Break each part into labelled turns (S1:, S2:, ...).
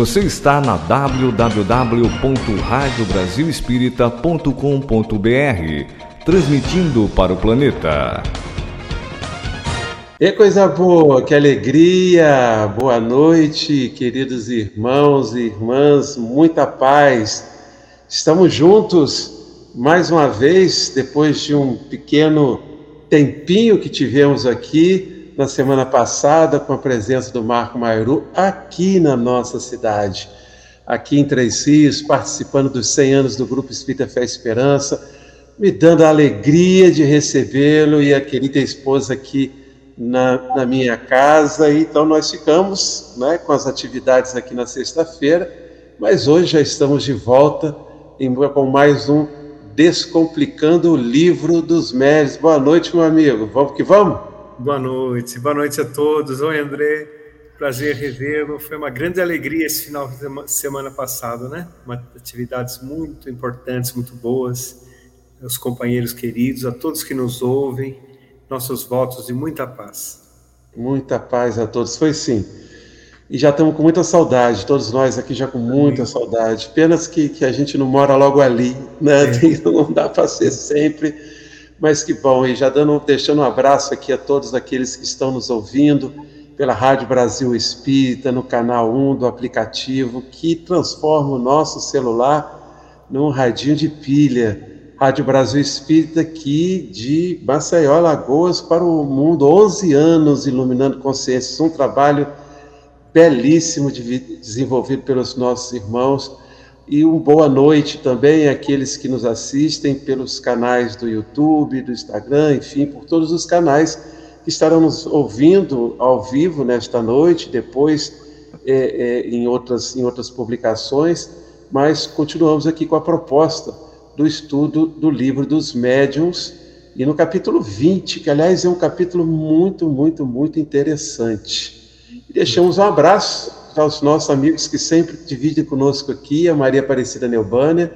S1: Você está na www.radiobrasilespírita.com.br, transmitindo para o planeta.
S2: E coisa boa, que alegria! Boa noite, queridos irmãos e irmãs, muita paz. Estamos juntos mais uma vez, depois de um pequeno tempinho que tivemos aqui na semana passada com a presença do Marco Mairu aqui na nossa cidade, aqui em Três Rios, participando dos 100 anos do Grupo Espírita Fé e Esperança, me dando a alegria de recebê-lo e a querida esposa aqui na, na, minha casa. Então nós ficamos né, com as atividades aqui na sexta-feira, mas hoje já estamos de volta em, com mais um Descomplicando o Livro dos Médios. Boa noite, meu amigo. Vamos que vamos?
S3: Boa noite, boa noite a todos. Oi, André, prazer revê-lo. Foi uma grande alegria esse final de semana passado, né? Uma, atividades muito importantes, muito boas. Os companheiros queridos, a todos que nos ouvem, nossos votos de muita paz.
S2: Muita paz a todos, foi sim. E já estamos com muita saudade, todos nós aqui já com muita saudade. Penas que, que a gente não mora logo ali, né? É. Não dá para ser sempre mas que bom, e já dando, deixando um abraço aqui a todos aqueles que estão nos ouvindo pela Rádio Brasil Espírita, no canal 1 do aplicativo, que transforma o nosso celular num radinho de pilha. Rádio Brasil Espírita aqui de Maceió, Lagoas, para o mundo, 11 anos iluminando consciências, um trabalho belíssimo de, desenvolvido pelos nossos irmãos e uma boa noite também àqueles que nos assistem pelos canais do YouTube, do Instagram, enfim, por todos os canais que estarão nos ouvindo ao vivo nesta noite, depois é, é, em, outras, em outras publicações, mas continuamos aqui com a proposta do estudo do livro dos médiuns, e no capítulo 20, que aliás é um capítulo muito, muito, muito interessante. E deixamos um abraço aos nossos amigos que sempre dividem conosco aqui, a Maria Aparecida Neubânia,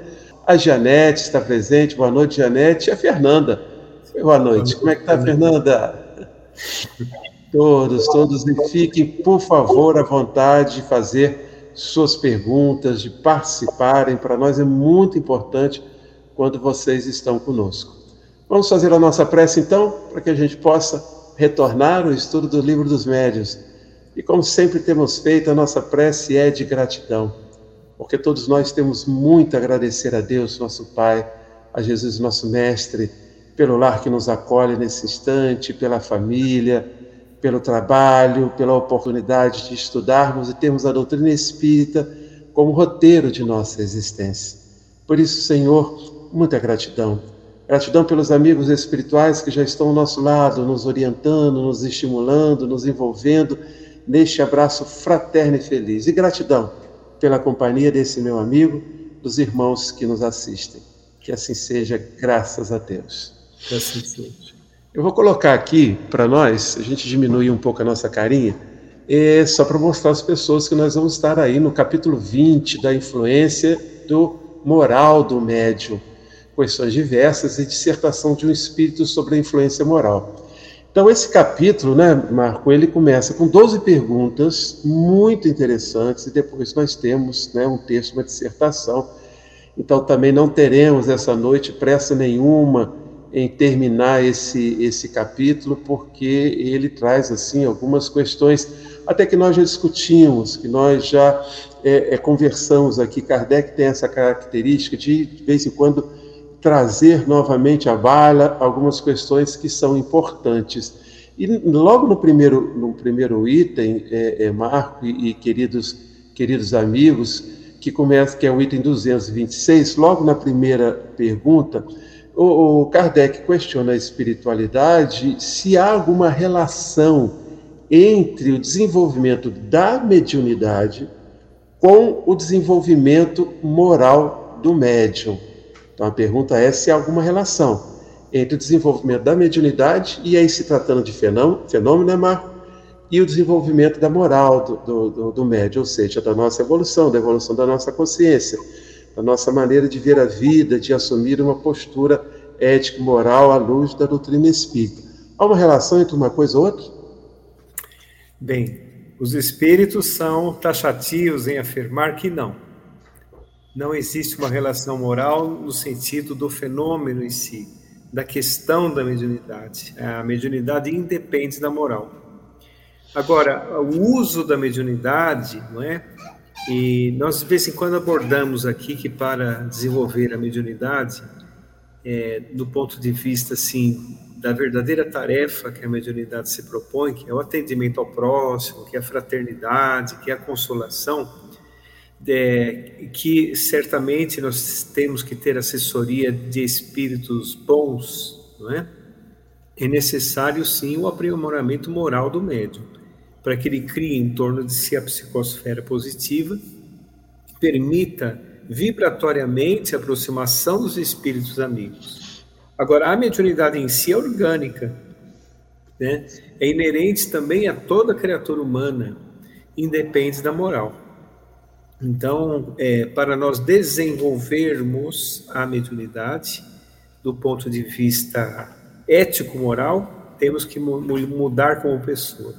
S2: a Janete está presente, boa noite, Janete, e a Fernanda. Boa noite, como é que está, Fernanda? Todos, todos, e fiquem, por favor, à vontade de fazer suas perguntas, de participarem, para nós é muito importante quando vocês estão conosco. Vamos fazer a nossa prece, então, para que a gente possa retornar ao estudo do Livro dos Médios e como sempre temos feito, a nossa prece é de gratidão, porque todos nós temos muito a agradecer a Deus, nosso Pai, a Jesus, nosso Mestre, pelo lar que nos acolhe nesse instante, pela família, pelo trabalho, pela oportunidade de estudarmos e termos a doutrina espírita como roteiro de nossa existência. Por isso, Senhor, muita gratidão. Gratidão pelos amigos espirituais que já estão ao nosso lado, nos orientando, nos estimulando, nos envolvendo neste abraço fraterno e feliz. E gratidão pela companhia desse meu amigo, dos irmãos que nos assistem. Que assim seja, graças a Deus. Que assim seja. Eu vou colocar aqui para nós, a gente diminuir um pouco a nossa carinha, é só para mostrar às pessoas que nós vamos estar aí no capítulo 20 da influência do moral do médium, questões diversas e dissertação de um espírito sobre a influência moral. Então, esse capítulo, né, Marco, ele começa com 12 perguntas muito interessantes, e depois nós temos né, um texto, uma dissertação. Então, também não teremos essa noite pressa nenhuma em terminar esse, esse capítulo, porque ele traz, assim, algumas questões, até que nós já discutimos, que nós já é, é, conversamos aqui. Kardec tem essa característica de, de vez em quando, trazer novamente à baila algumas questões que são importantes. E logo no primeiro, no primeiro item, é, é, Marco e, e, queridos, queridos amigos, que começa, que é o item 226, logo na primeira pergunta, o, o Kardec questiona a espiritualidade se há alguma relação entre o desenvolvimento da mediunidade com o desenvolvimento moral do médium. Então a pergunta é se há alguma relação entre o desenvolvimento da mediunidade, e aí se tratando de fenômeno, fenômeno né, Marco? E o desenvolvimento da moral do, do, do, do médium, ou seja, da nossa evolução, da evolução da nossa consciência, da nossa maneira de ver a vida, de assumir uma postura ético-moral à luz da doutrina espírita. Há uma relação entre uma coisa e outra?
S3: Bem, os espíritos são taxativos em afirmar que não. Não existe uma relação moral no sentido do fenômeno em si, da questão da mediunidade. A mediunidade independe da moral. Agora, o uso da mediunidade, não é? E nós de vez em quando abordamos aqui que para desenvolver a mediunidade, é, do ponto de vista assim da verdadeira tarefa que a mediunidade se propõe, que é o atendimento ao próximo, que é a fraternidade, que é a consolação, é, que certamente nós temos que ter assessoria de espíritos bons, não é? É necessário sim o aprimoramento moral do médium, para que ele crie em torno de si a psicosfera positiva, permita vibratoriamente a aproximação dos espíritos amigos Agora, a mediunidade em si é orgânica, né? é inerente também a toda criatura humana, independe da moral. Então, é, para nós desenvolvermos a mediunidade, do ponto de vista ético-moral, temos que mudar como pessoa,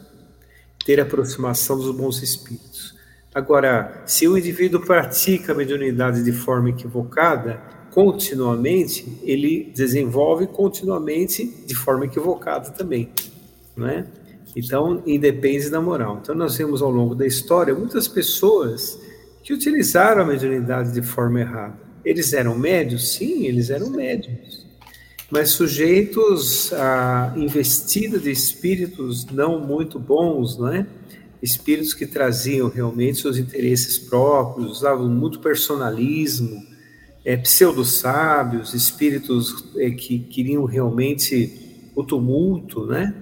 S3: ter aproximação dos bons espíritos. Agora, se o indivíduo pratica a mediunidade de forma equivocada, continuamente, ele desenvolve continuamente de forma equivocada também, não é? Então, independe da moral. Então, nós vemos ao longo da história muitas pessoas que utilizaram a mediunidade de forma errada. Eles eram médios? Sim, eles eram médios. Mas sujeitos à investida de espíritos não muito bons, não é? Espíritos que traziam realmente seus interesses próprios, usavam muito personalismo, é, pseudo-sábios, espíritos é, que queriam realmente o tumulto, né?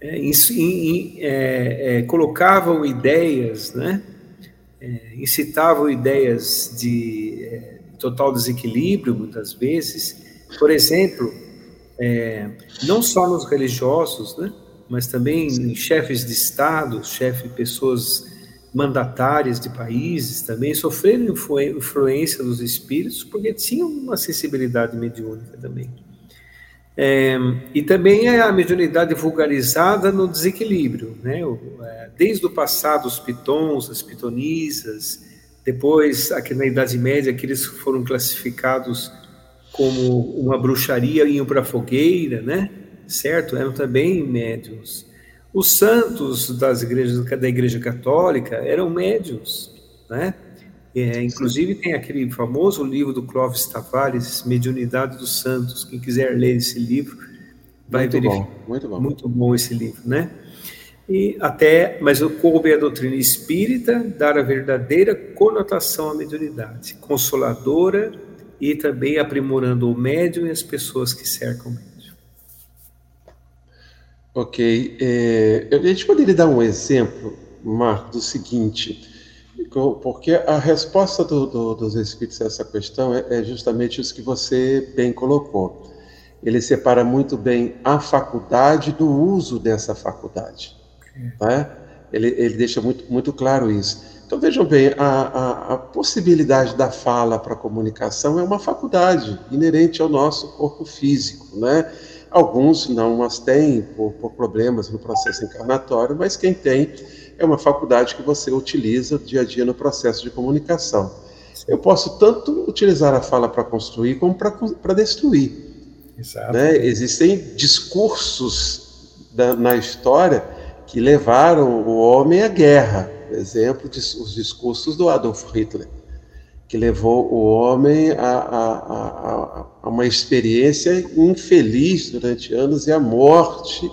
S3: É, in, in, é, é, colocavam ideias, né? É, incitavam ideias de total desequilíbrio, muitas vezes. Por exemplo, não só nos religiosos, né? Mas também em chefes de Estado, chefes, pessoas mandatárias de países também sofreram influência dos espíritos porque tinham uma sensibilidade mediúnica também. É, e também é a mediunidade vulgarizada no desequilíbrio, né? É, desde o passado, os pitons, as pitonisas, depois, aqui na Idade Média, aqueles que foram classificados como uma bruxaria iam para a fogueira, né? Certo? Eram também médiums. Os santos das igrejas, da Igreja Católica eram médios, né? É, inclusive tem aquele famoso livro do Clóvis Tavares, Mediunidade dos Santos. Quem quiser ler esse livro vai muito verificar. Bom, muito bom. Muito bom esse livro, né? E até, mas coube a doutrina espírita dar a verdadeira conotação à mediunidade, consoladora e também aprimorando o médium e as pessoas que cercam o médium.
S2: Ok. É, a gente poderia dar um exemplo, Marco, do seguinte, porque a resposta do, do, dos Espíritos a essa questão é, é, justamente isso que você bem colocou. Ele separa muito bem a faculdade do uso dessa faculdade. Tá? Ele, ele deixa muito, muito claro isso. Então vejam bem, a, a, a possibilidade da fala para comunicação é uma faculdade inerente ao nosso corpo físico, né? Alguns não as têm por, por, problemas no processo encarnatório, mas quem tem é uma faculdade que você utiliza dia a dia no processo de comunicação. Eu posso tanto utilizar a fala para construir como para destruir. Exato. Né? Existem discursos da, na história que levaram o homem à guerra. Por exemplo, os discursos do Adolf Hitler que levou o homem a, a, a, a, uma experiência infeliz durante anos e a morte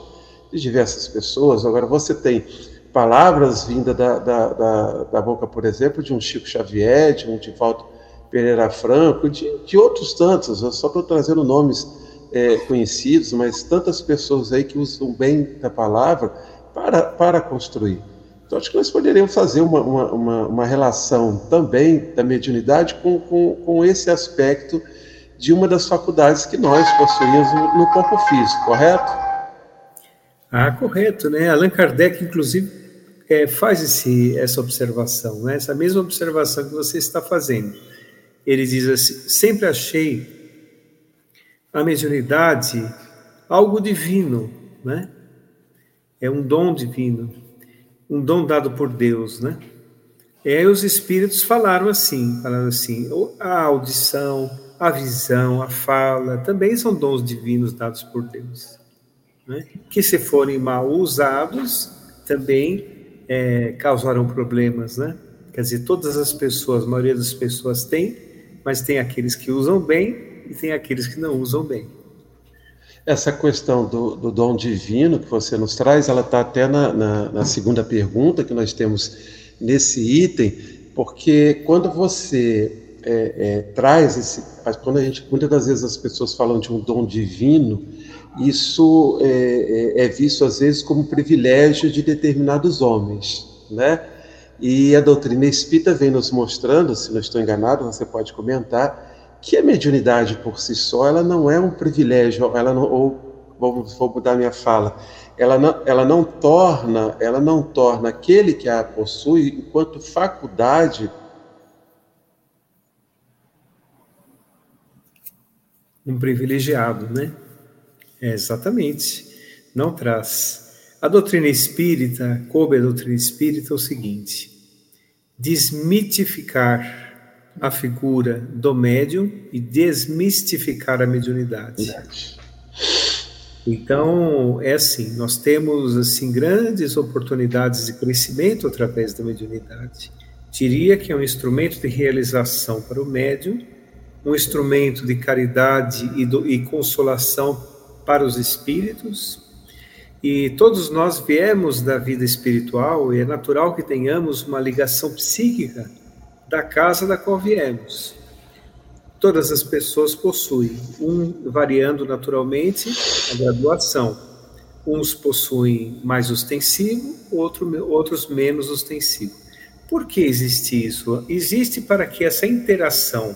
S2: de diversas pessoas. Agora, você tem palavras vindas da, da, da, da boca, por exemplo, de um Chico Xavier, de um Divaldo Pereira Franco, de, de outros tantos, eu só estou trazendo nomes é, conhecidos, mas tantas pessoas aí que usam bem da palavra para, para construir. Então, acho que nós poderíamos fazer uma, uma, uma, uma relação também da mediunidade com, com, com, esse aspecto de uma das faculdades que nós possuímos no corpo físico, correto?
S3: Ah, correto, né? Allan Kardec, inclusive, é, faz esse, essa observação, né? essa mesma observação que você está fazendo. Ele diz assim: sempre achei a mediunidade algo divino, né? É um dom divino um dom dado por Deus, né? E aí os espíritos falaram assim, falaram assim, a audição, a visão, a fala, também são dons divinos dados por Deus, né? Que se forem mal usados, também é, causarão problemas, né? Quer dizer, todas as pessoas, a maioria das pessoas tem, mas tem aqueles que usam bem e tem aqueles que não usam bem.
S2: Essa questão do, do dom divino que você nos traz, ela está até na, na, na segunda pergunta que nós temos nesse item, porque quando você é, é, traz esse, quando a gente, muitas das vezes as pessoas falam de um dom divino, isso é, é, é visto às vezes como privilégio de determinados homens, né? E a doutrina espírita vem nos mostrando, se não estou enganado, você pode comentar, que a mediunidade por si só, ela não é um privilégio, ela não, ou vou, vou mudar minha fala, ela não, ela não torna, ela não torna aquele que a possui enquanto faculdade
S3: um privilegiado, né? É, exatamente. Não traz. A doutrina espírita, coube a doutrina espírita é o seguinte: desmitificar a figura do médium e desmistificar a mediunidade. Então, é assim, nós temos assim grandes oportunidades de crescimento através da mediunidade. Diria que é um instrumento de realização para o médium, um instrumento de caridade e, do, e consolação para os espíritos. E todos nós viemos da vida espiritual e é natural que tenhamos uma ligação psíquica da casa da qual viemos todas as pessoas possuem, um variando naturalmente a graduação. Uns possuem mais ostensivo, outro, outros menos ostensivo. Por que existe isso? Existe para que essa interação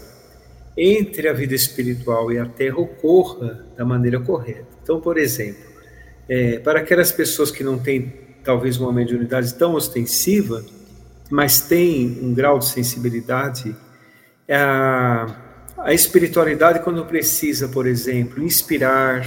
S3: entre a vida espiritual e a Terra ocorra da maneira correta. Então, por exemplo, é, para aquelas pessoas que não têm talvez uma mediunidade tão ostensiva, mas têm um grau de sensibilidade, é, a espiritualidade, quando precisa, por exemplo, inspirar,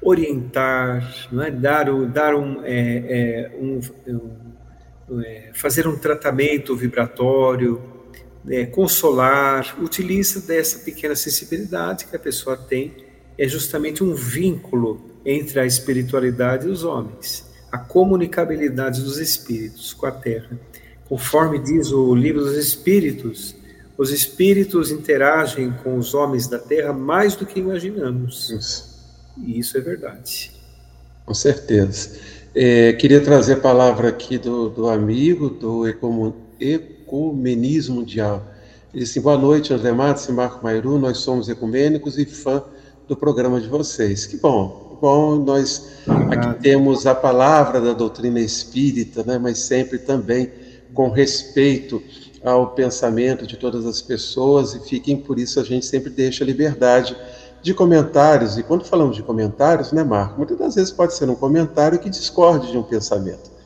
S3: orientar, não é? dar, dar um, é, é, um, um é, fazer um tratamento vibratório, é, consolar, utiliza dessa pequena sensibilidade que a pessoa tem, é justamente um vínculo entre a espiritualidade e os homens, a comunicabilidade dos espíritos com a Terra. Conforme diz o livro dos Espíritos, os espíritos interagem com os homens da Terra mais do que imaginamos. Isso. E isso é verdade.
S2: Com certeza. É, queria trazer a palavra aqui do, do amigo do Ecumenismo Mundial. Ele disse: Boa noite, André Matos e Marco Mairu. Nós somos ecumênicos e fã do programa de vocês. Que bom, bom. Nós aqui temos a palavra da doutrina espírita, né, mas sempre também com respeito ao pensamento de todas as pessoas e fiquem por isso a gente sempre deixa liberdade de comentários. E quando falamos de comentários, né, Marco? Muitas das vezes pode ser um comentário que discorde de um pensamento.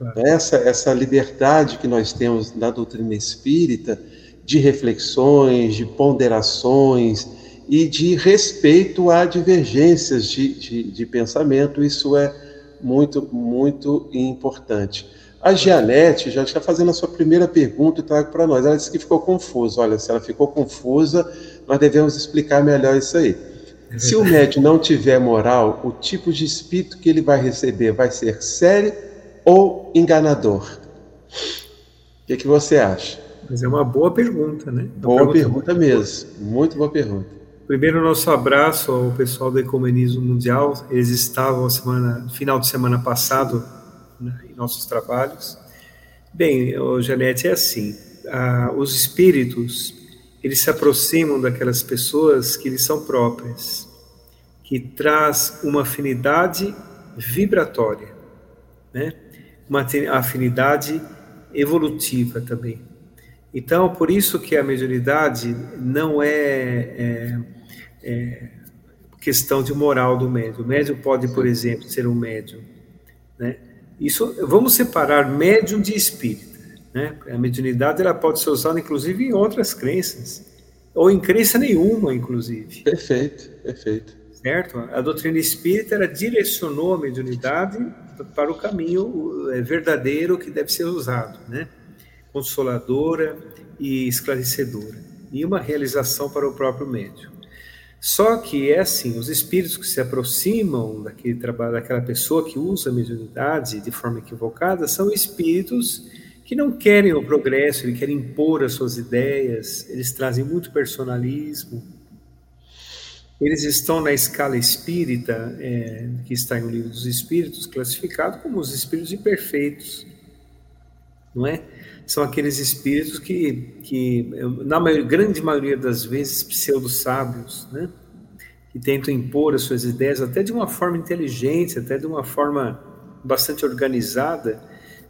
S2: Claro. Essa, essa liberdade que nós temos na doutrina espírita de reflexões, de ponderações e de respeito a divergências de, de, de pensamento, isso é muito, muito importante. A Gianete já está fazendo a sua primeira pergunta e trago para nós. Ela disse que ficou confusa. Olha, se ela ficou confusa, nós devemos explicar melhor isso aí. É se o médium não tiver moral, o tipo de espírito que ele vai receber vai ser sério ou enganador? O que, que você acha?
S3: Mas é uma boa pergunta, né?
S2: Uma boa pergunta, pergunta mesmo. Muito boa pergunta.
S3: Primeiro, nosso abraço ao pessoal do Ecumenismo Mundial. Eles estavam semana, final de semana passado né, em nossos trabalhos. Bem, Janete, é assim, ah, os espíritos, eles se aproximam daquelas pessoas que lhes são próprias, que traz uma afinidade vibratória, né? Uma afinidade evolutiva também. Então, por isso que a mediunidade não é, é, é questão de moral do médium. O médium pode, por exemplo, ser um médium, né? Isso, vamos separar médium de espírita. Né? A mediunidade ela pode ser usada, inclusive, em outras crenças, ou em crença nenhuma, inclusive.
S2: Perfeito, perfeito.
S3: Certo? A doutrina espírita ela direcionou a mediunidade para o caminho é, verdadeiro que deve ser usado, né? Consoladora e esclarecedora, e uma realização para o próprio médium. Só que é assim, os espíritos que se aproximam daquele trabalho, daquela pessoa que usa a mediunidade de forma equivocada, são espíritos que não querem o progresso, eles querem impor as suas ideias, eles trazem muito personalismo, eles estão na escala espírita, é, que está em O Livro dos Espíritos, classificado como os espíritos imperfeitos, não é? São aqueles espíritos que, que na maior, grande maioria das vezes, pseudo-sábios, né? Que tentam impor as suas ideias até de uma forma inteligente, até de uma forma bastante organizada,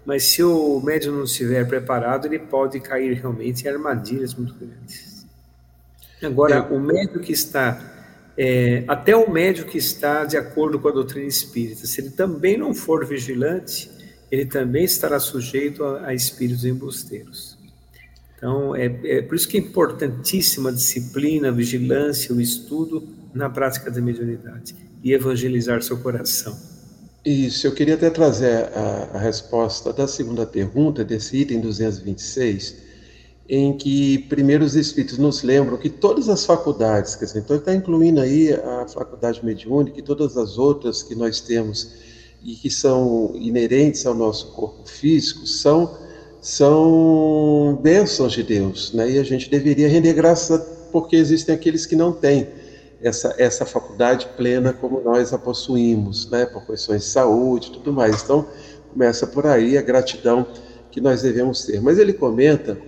S3: mas se o médium não estiver preparado, ele pode cair realmente em armadilhas muito grandes. Agora, o médium que está é, até o médico que está de acordo com a doutrina espírita, se ele também não for vigilante, ele também estará sujeito a, a espíritos embusteiros. Então, é, é, por isso que é importantíssima a disciplina, a vigilância, o estudo na prática da mediunidade e evangelizar seu coração.
S2: Isso, eu queria até trazer a, a resposta da segunda pergunta, desse item 226, em que primeiro os espíritos nos lembram que todas as faculdades, quer dizer, então ele está incluindo aí a faculdade mediúnica e todas as outras que nós temos e que são inerentes ao nosso corpo físico, são, são bênçãos de Deus, né? e a gente deveria render graça porque existem aqueles que não têm essa, essa faculdade plena como nós a possuímos, né? por questões de saúde e tudo mais. Então, começa por aí a gratidão que nós devemos ter. Mas ele comenta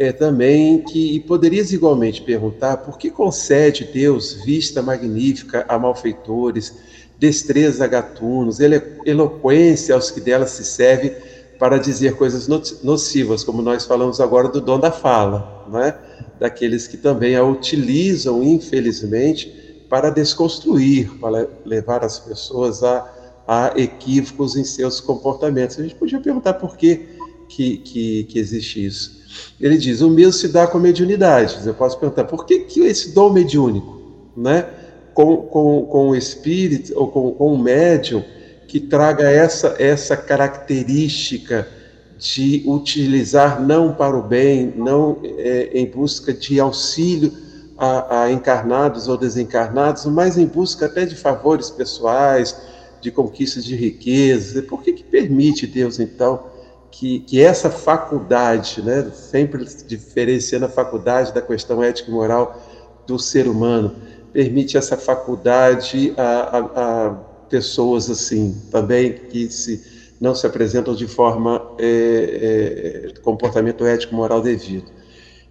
S2: é, também que poderias igualmente perguntar por que concede Deus vista magnífica a malfeitores, destreza a gatunos, eloquência aos que dela se serve para dizer coisas nocivas, como nós falamos agora do dom da fala, não é? daqueles que também a utilizam, infelizmente, para desconstruir, para levar as pessoas a, a equívocos em seus comportamentos. A gente podia perguntar por que, que, que existe isso. Ele diz: o mesmo se dá com a mediunidade. Eu posso perguntar: por que, que esse dom mediúnico, né? com, com, com o espírito ou com, com o médium, que traga essa, essa característica de utilizar não para o bem, não é, em busca de auxílio a, a, encarnados ou desencarnados, mas em busca até de favores pessoais, de conquista de riquezas. Por que, que permite Deus, então, que, que essa faculdade, né, sempre diferenciando a faculdade da questão ética e moral do ser humano, permite essa faculdade a, a, a pessoas assim também que se não se apresentam de forma é, é, comportamento ético moral devido.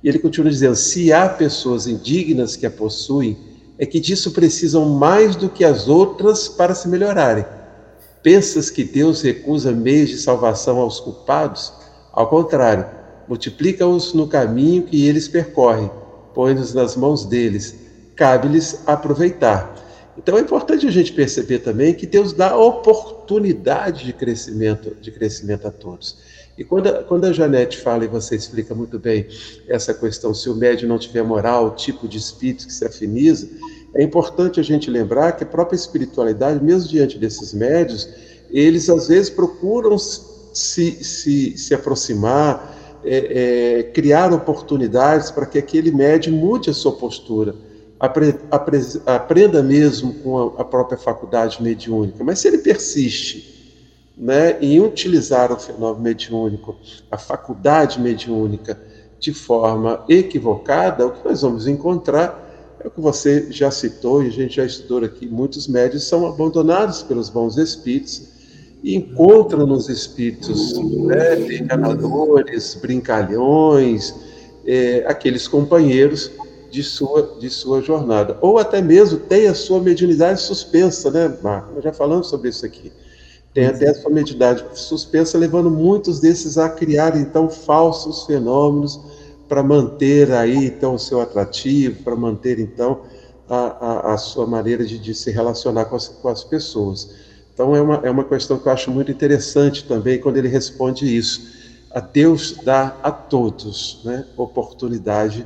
S2: E ele continua dizendo: se há pessoas indignas que a possuem, é que disso precisam mais do que as outras para se melhorarem. Pensas que Deus recusa meios de salvação aos culpados? Ao contrário, multiplica-os no caminho que eles percorrem, põe-nos nas mãos deles, cabe-lhes aproveitar. Então é importante a gente perceber também que Deus dá oportunidade de crescimento, de crescimento a todos. E quando a, quando a Janete fala, e você explica muito bem essa questão, se o médium não tiver moral, o tipo de espírito que se afiniza, é importante a gente lembrar que a própria espiritualidade, mesmo diante desses médios, eles às vezes procuram se, se, se aproximar, é, é, criar oportunidades para que aquele médium mude a sua postura, apre, apre, aprenda mesmo com a, a, própria faculdade mediúnica. Mas se ele persiste né, em utilizar o fenômeno mediúnico, a faculdade mediúnica, de forma equivocada, o que nós vamos encontrar é o que você já citou e a gente já estudou aqui. Muitos médios são abandonados pelos bons espíritos e encontram nos espíritos né, enganadores, brincalhões, é, aqueles companheiros de sua, de sua jornada. Ou até mesmo tem a sua mediunidade suspensa, né, Marco? Nós já falamos sobre isso aqui. Tem até a sua mediunidade suspensa, levando muitos desses a criar, então, falsos fenômenos para manter aí então o seu atrativo, para manter então a, a, a sua maneira de, de, se relacionar com as, com as pessoas. Então é uma, é uma questão que eu acho muito interessante também quando ele responde isso. A Deus dá a todos né, oportunidade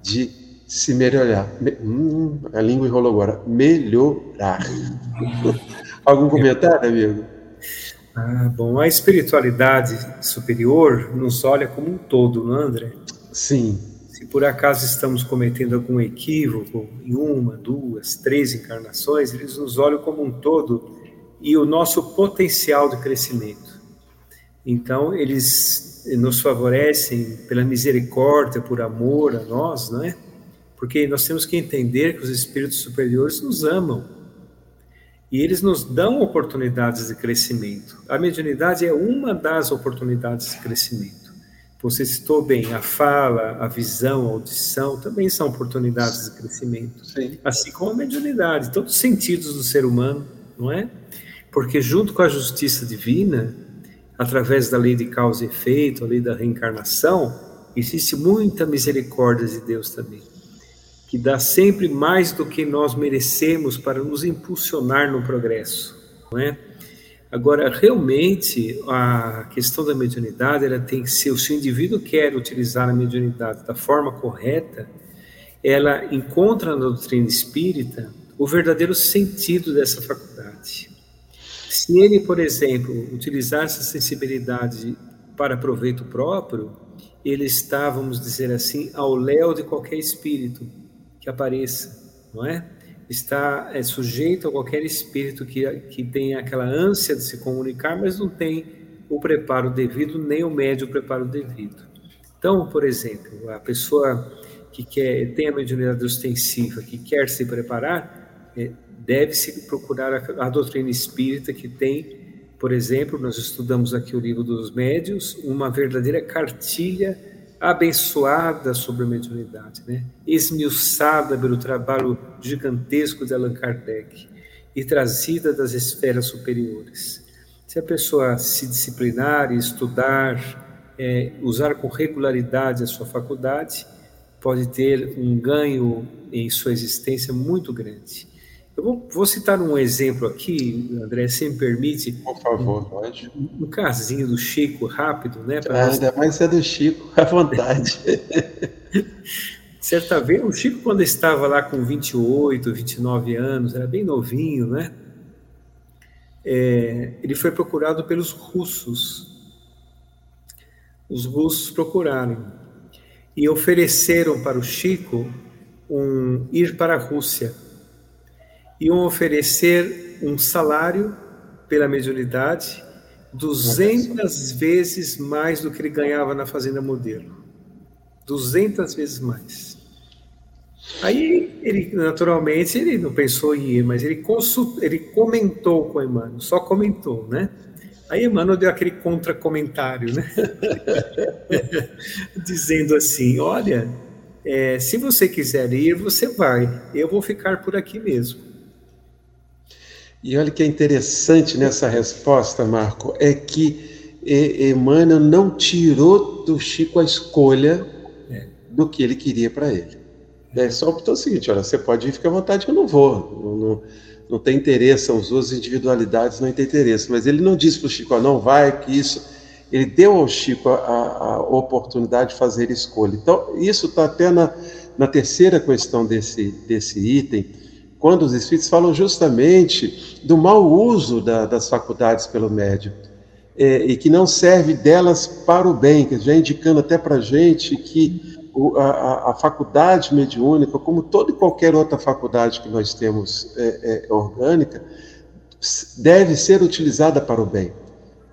S2: de se melhorar. Me, hum, a língua enrolou agora. Melhorar. Algum comentário, amigo?
S3: Ah, bom, a espiritualidade superior nos olha como um todo, não é, André?
S2: Sim.
S3: Se por acaso estamos cometendo algum equívoco em uma, duas, três encarnações, eles nos olham como um todo e o nosso potencial de crescimento. Então, eles nos favorecem pela misericórdia, por amor a nós, não é? Porque nós temos que entender que os espíritos superiores nos amam e eles nos dão oportunidades de crescimento. A mediunidade é uma das oportunidades de crescimento. Você citou bem, a fala, a visão, a audição também são oportunidades de crescimento. Sim. Assim como a mediunidade, todos os sentidos do ser humano, não é? Porque junto com a justiça divina, através da lei de causa e efeito, a lei da reencarnação, existe muita misericórdia de Deus também que dá sempre mais do que nós merecemos para nos impulsionar no progresso, não é? Agora, realmente, a questão da mediunidade, ela tem que ser, se o indivíduo quer utilizar a mediunidade da forma correta, ela encontra na doutrina espírita o verdadeiro sentido dessa faculdade. Se ele, por exemplo, utilizar essa sensibilidade para proveito próprio, ele está, vamos dizer assim, ao léu de qualquer espírito, que apareça, não é? Está é, sujeito a qualquer espírito que, que tenha aquela ânsia de se comunicar, mas não tem o preparo devido, nem o médio preparo devido. Então, por exemplo, a pessoa que quer, tem a mediunidade ostensiva, que quer se preparar, é, deve-se procurar a, a doutrina espírita que tem por exemplo, nós estudamos aqui o livro dos médios, uma verdadeira cartilha abençoada sobre a mediunidade, né? esmiuçada pelo trabalho gigantesco de Allan Kardec e trazida das esferas superiores. Se a pessoa se disciplinar e estudar, é, usar com regularidade a sua faculdade, pode ter um ganho em sua existência muito grande. Eu vou, vou, citar um exemplo aqui, André, se me permite.
S2: Por favor, pode.
S3: Um, um casinho do Chico, rápido, né?
S2: Ah, ainda mais é do Chico, à vontade.
S3: Certa vez, o Chico, quando estava lá com 28, 29 anos, era bem novinho, né? É, ele foi procurado pelos russos. Os russos procuraram e ofereceram para o Chico um ir para a Rússia iam oferecer um salário pela mediunidade 200 vezes mais do que ele ganhava na Fazenda Modelo. 200 vezes mais. Aí ele, naturalmente, ele não pensou em ir, mas ele, consult, ele comentou com Emmanuel, só comentou, né? Aí Emmanuel deu aquele contra-comentário, né? Dizendo assim: olha, é, se você quiser ir, você vai, eu vou ficar por aqui mesmo.
S2: E olha que é interessante nessa resposta, Marco, é que Emmanuel não tirou do Chico a escolha é. do que ele queria para ele. É. Só optou o seguinte: olha, você pode ir, fica à vontade, eu não vou. Não, não, não tem interesse, são as duas individualidades, não tem interesse. Mas ele não disse para o Chico, não vai, que isso. Ele deu ao Chico a, a, a oportunidade de fazer escolha. Então, isso está até na, na terceira questão desse, desse item quando os espíritos falam justamente do mau uso da, das faculdades pelo médium, é, e que não serve delas para o bem, que já indicando até para a gente que a, a, faculdade mediúnica, como toda e qualquer outra faculdade que nós temos é, é, orgânica, deve ser utilizada para o bem.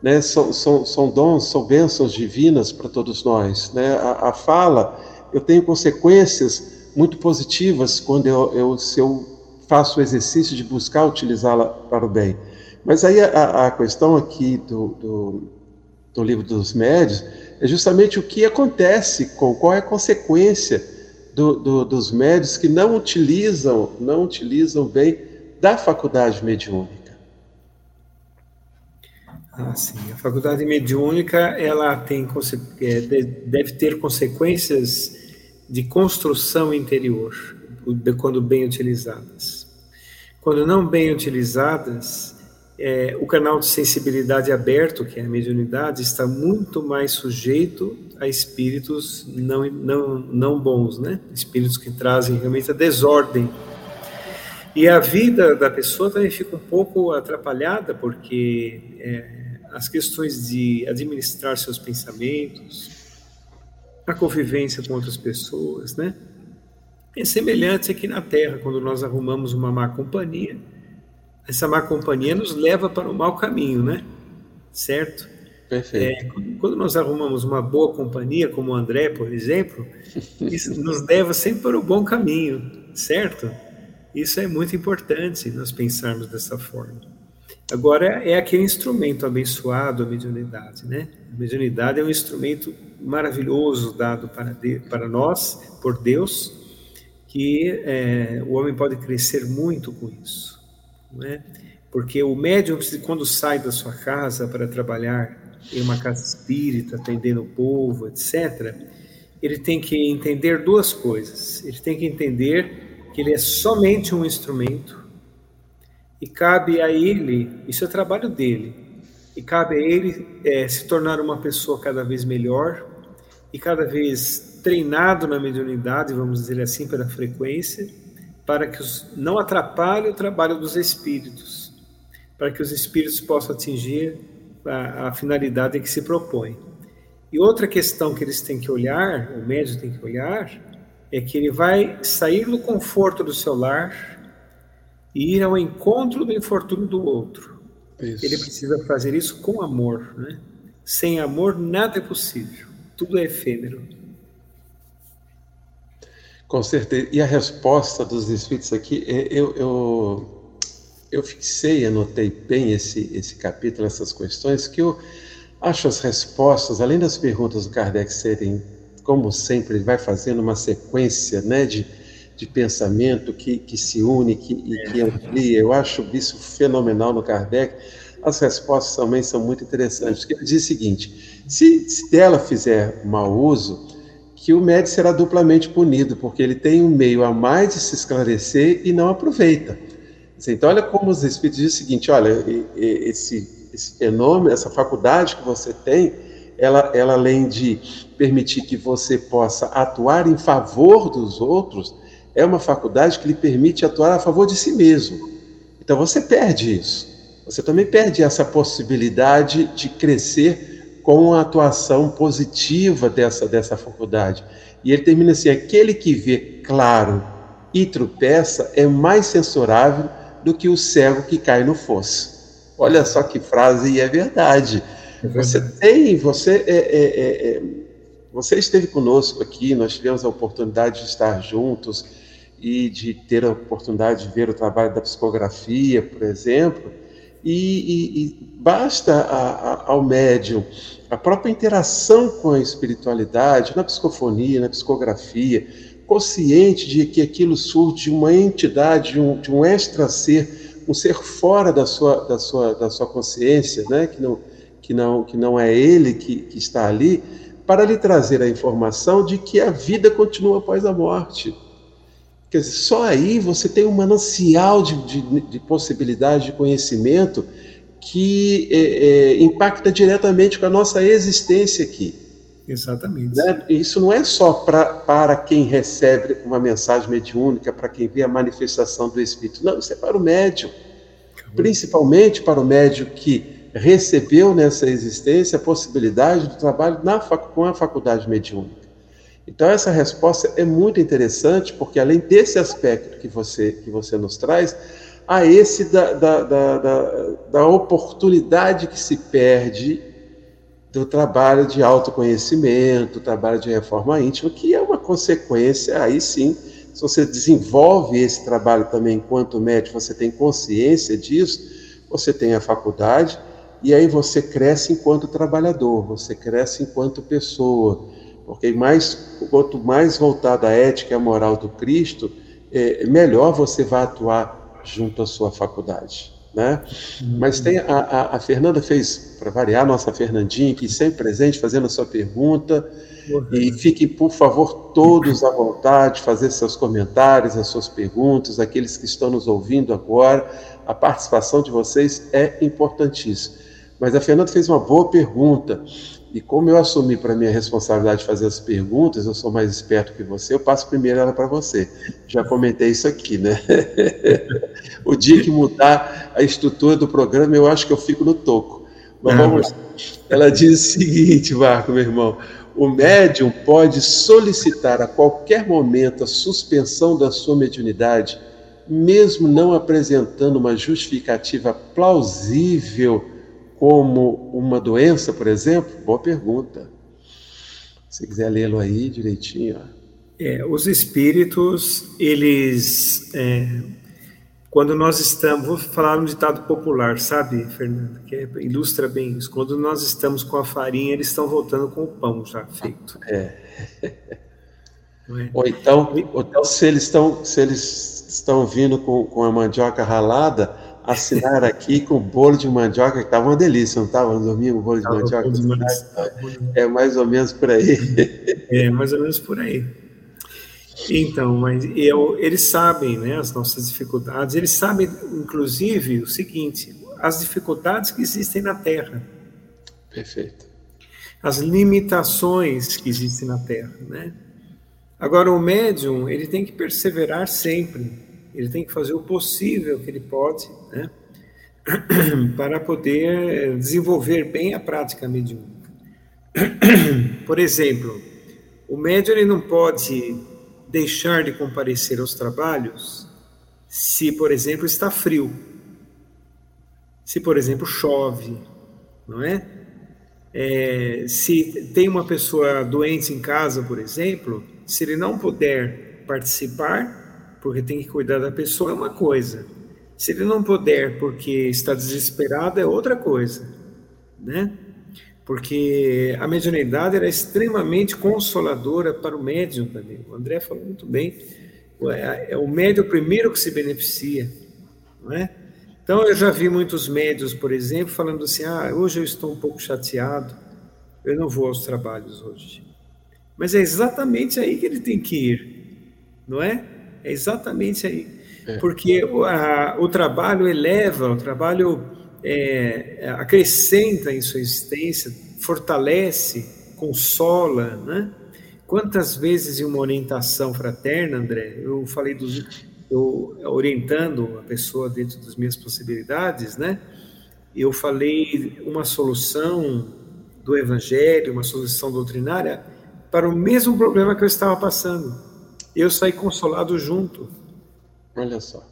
S2: Né? São, são, são dons, são bênçãos divinas para todos nós. Né? A, a, fala, eu tenho consequências muito positivas quando eu, eu se eu faço o exercício de buscar utilizá-la para o bem. Mas aí a, a questão aqui do, do, do, livro dos médios é justamente o que acontece com, qual é a consequência do, do, dos médios que não utilizam, não utilizam bem da faculdade mediúnica.
S3: Ah, sim. A faculdade mediúnica ela tem é, deve ter consequências de construção interior quando bem utilizadas. Quando não bem utilizadas, é, o canal de sensibilidade aberto, que é a mediunidade, está muito mais sujeito a espíritos não, não, não bons, né? Espíritos que trazem realmente a desordem. E a vida da pessoa também fica um pouco atrapalhada, porque é, as questões de administrar seus pensamentos, a convivência com outras pessoas, né? É semelhante aqui na Terra, quando nós arrumamos uma má companhia, essa má companhia nos leva para o mau caminho, né? Certo?
S2: Perfeito. É,
S3: quando nós arrumamos uma boa companhia, como o André, por exemplo, isso nos leva sempre para o bom caminho, certo? Isso é muito importante nós pensarmos dessa forma. Agora, é aquele instrumento abençoado, a mediunidade, né? A mediunidade é um instrumento maravilhoso dado para, de, para nós, por Deus, que é, o homem pode crescer muito com isso, não é? Porque o médium, quando sai da sua casa para trabalhar em uma casa espírita, atendendo o povo, etc., ele tem que entender duas coisas. Ele tem que entender que ele é somente um instrumento e cabe a ele, isso é trabalho dele, e cabe a ele é, se tornar uma pessoa cada vez melhor e cada vez treinado na mediunidade, vamos dizer assim, pela frequência, para que os, não atrapalhe o trabalho dos espíritos, para que os espíritos possam atingir a, a finalidade em que se propõe. E outra questão que eles têm que olhar, o médium tem que olhar, é que ele vai sair do conforto do seu lar e ir ao encontro do infortúnio do outro. Isso. Ele precisa fazer isso com amor, né? Sem amor nada é possível. Tudo é efêmero.
S2: Com certeza. E a resposta dos espíritos aqui, é, eu, eu, eu fixei, anotei bem esse, esse capítulo, essas questões, que eu acho as respostas, além das perguntas do Kardec serem, como sempre, ele vai fazendo uma sequência né, de, de pensamento que, que se une que, e que amplia. Eu acho isso fenomenal no Kardec. As respostas também são muito interessantes. Ele diz o seguinte: se, se dela fizer mau uso, que o médico será duplamente punido, porque ele tem um meio a mais de se esclarecer e não aproveita. Então, olha como os Espíritos dizem o seguinte: olha, esse, esse fenômeno, essa faculdade que você tem, ela, ela além de permitir que você possa atuar em favor dos outros, é uma faculdade que lhe permite atuar a favor de si mesmo. Então você perde isso. Você também perde essa possibilidade de crescer com a atuação positiva dessa, dessa faculdade. E ele termina assim: aquele que vê claro e tropeça é mais censurável do que o cego que cai no fosso. Olha só que frase, e é verdade. É verdade. Você tem, você é, é, é, é você esteve conosco aqui, nós tivemos a oportunidade de estar juntos e de ter a oportunidade de ver o trabalho da psicografia, por exemplo, e, e, e basta a, a, ao médium a própria interação com a espiritualidade, na psicofonia, na psicografia, consciente de que aquilo surge de uma entidade, de um, de um extra-ser, um ser fora da sua, da sua, da sua consciência, né? que, não, que, não, que não é ele que, que está ali, para lhe trazer a informação de que a vida continua após a morte Dizer, só aí você tem um manancial de, de, de possibilidade de conhecimento que é, é, impacta diretamente com a nossa existência aqui.
S3: Exatamente.
S2: Né? Isso não é só pra, para quem recebe uma mensagem mediúnica, para quem vê a manifestação do Espírito. Não, isso é para o médium. Principalmente para o médium que recebeu nessa existência a possibilidade do trabalho na, com a faculdade mediúnica. Então essa resposta é muito interessante, porque além desse aspecto que você, que você nos traz, há esse da, da, da, da, oportunidade que se perde do trabalho de autoconhecimento, do trabalho de reforma íntima, que é uma consequência, aí sim, se você desenvolve esse trabalho também enquanto médico, você tem consciência disso, você tem a faculdade, e aí você cresce enquanto trabalhador, você cresce enquanto pessoa, porque mais, quanto mais voltada à ética e à moral do Cristo, é, melhor você vai atuar junto à sua faculdade. Né? Mas tem a, a, a Fernanda fez, para variar, nossa Fernandinha, que sempre presente, fazendo a sua pergunta. E fiquem, por favor, todos à vontade, fazer seus comentários, as suas perguntas, aqueles que estão nos ouvindo agora. A participação de vocês é importantíssima. Mas a Fernanda fez uma boa pergunta. E como eu assumi para mim a responsabilidade de fazer as perguntas, eu sou mais esperto que você, eu passo primeiro ela para você. Já comentei isso aqui, né? o dia que mudar a estrutura do programa, eu acho que eu fico no toco. Mas vamos. Ela diz o seguinte, Marco, meu irmão. O médium pode solicitar a qualquer momento a suspensão da sua mediunidade, mesmo não apresentando uma justificativa plausível, como uma doença, por exemplo? Boa pergunta. Se quiser lê-lo aí direitinho.
S3: É, os espíritos, eles é quando nós estamos, vou falar um ditado popular, sabe, Fernando, que é, ilustra bem isso. Quando nós estamos com a farinha, eles estão voltando com o pão já feito.
S2: É. é? Ou então, ou então se eles estão, se eles estão vindo com, com a mandioca ralada, assinar aqui com o bolo de mandioca, que estava uma delícia, não estava? Não dormia o bolo de mandioca? É mais ou menos por aí.
S3: É, mais ou menos por aí. Então, mas eu, eles sabem né, as nossas dificuldades, eles sabem, inclusive, o seguinte: as dificuldades que existem na Terra.
S2: Perfeito.
S3: As limitações que existem na Terra, né? Agora, o médium, ele tem que perseverar sempre, ele tem que fazer o possível que ele pode, né? Para poder desenvolver bem a prática mediúnica. Por exemplo, o médium ele não pode deixar de comparecer aos trabalhos se, por exemplo, está frio, se, por exemplo, chove, não é? é? se tem uma pessoa doente em casa, por exemplo, se ele não puder participar, porque tem que cuidar da pessoa, é uma coisa. Se ele não puder porque está desesperado, é outra coisa, né? porque a mediunidade era extremamente consoladora para o médium também. O André falou muito bem. É, é o médium primeiro que se beneficia, não é? Então eu já vi muitos médios, por exemplo, falando assim: "Ah, hoje eu estou um pouco chateado, eu não vou aos trabalhos hoje". Mas é exatamente aí que ele tem que ir, não é? É exatamente aí, é. porque o, a, o trabalho eleva, o trabalho é, acrescenta em sua existência, fortalece, consola, né? Quantas vezes em uma orientação fraterna, André, eu falei dos, eu orientando a pessoa dentro das minhas possibilidades, né? Eu falei uma solução do evangelho, uma solução doutrinária para o mesmo problema que eu estava passando. Eu saí consolado junto.
S2: Olha só.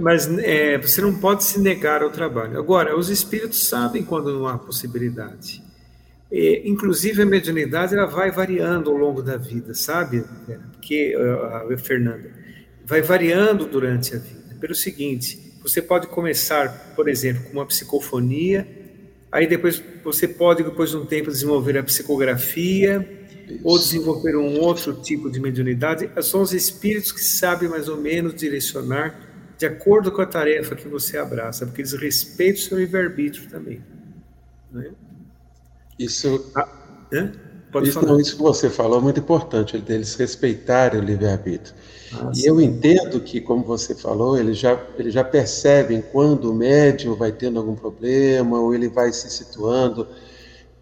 S3: Mas é, você não pode se negar ao trabalho. Agora, os espíritos sabem quando não há possibilidade. E, inclusive, a mediunidade ela vai variando ao longo da vida, sabe? Porque, Fernanda, vai variando durante a vida. Pelo seguinte, você pode começar, por exemplo, com uma psicofonia, aí depois você pode, depois de um tempo, desenvolver a psicografia. Ou desenvolver um outro tipo de mediunidade. São os espíritos que sabem mais ou menos direcionar de acordo com a tarefa que você abraça, porque eles respeitam o seu livre-arbítrio também. Né?
S2: Isso. Ah, Pode isso, não, isso que você falou é muito importante, deles respeitarem o livre-arbítrio. Ah, e sim. eu entendo que, como você falou, eles já, eles já percebem quando o médium vai tendo algum problema, ou ele vai se situando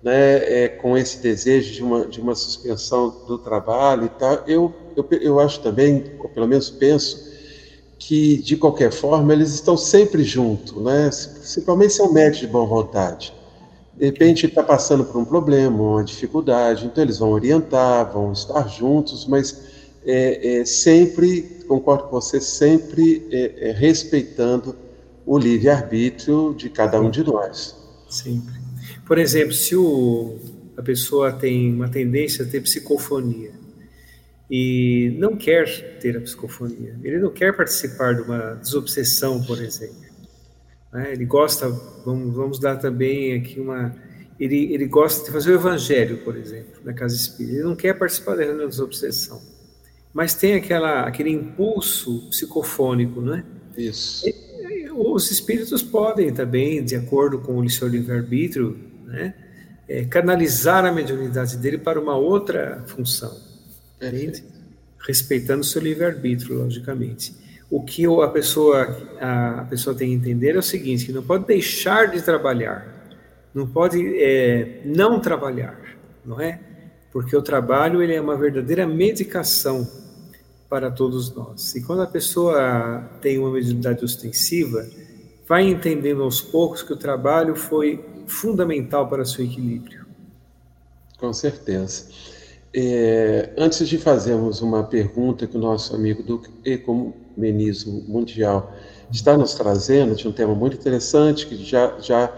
S2: né, é, com esse desejo de uma, de uma suspensão do trabalho e tal. Eu, eu, eu acho também, ou pelo menos penso, que, de qualquer forma, eles estão sempre juntos, né? principalmente se é um médico de boa vontade. De repente está passando por um problema, uma dificuldade, então eles vão orientar, vão estar juntos, mas é, é, sempre, concordo com você, sempre é, é respeitando o livre-arbítrio de cada um de nós.
S3: Sempre. Por exemplo, se o, a pessoa tem uma tendência a ter psicofonia, e não quer ter a psicofonia. Ele não quer participar de uma desobsessão, por exemplo. Né? Ele gosta, vamos, vamos dar também aqui uma. Ele, ele gosta de fazer o evangelho, por exemplo, na casa espírita. Ele não quer participar da desobsessão. Mas tem aquela, aquele impulso psicofônico, não é?
S2: Isso.
S3: E, os espíritos podem também, de acordo com o seu livre-arbítrio, né, é, canalizar a mediunidade dele para uma outra função. Respeitando o seu livre-arbítrio, logicamente. O que a pessoa, a pessoa tem que entender é o seguinte, que não pode deixar de trabalhar, não pode é, não trabalhar, não é? Porque o trabalho ele é uma verdadeira medicação para todos nós. E quando a pessoa tem uma mediunidade ostensiva, vai entendendo aos poucos que o trabalho foi fundamental para seu equilíbrio.
S2: Com certeza. É, antes de fazermos uma pergunta que o nosso amigo do Ecumenismo Mundial está nos trazendo, de um tema muito interessante, que já, já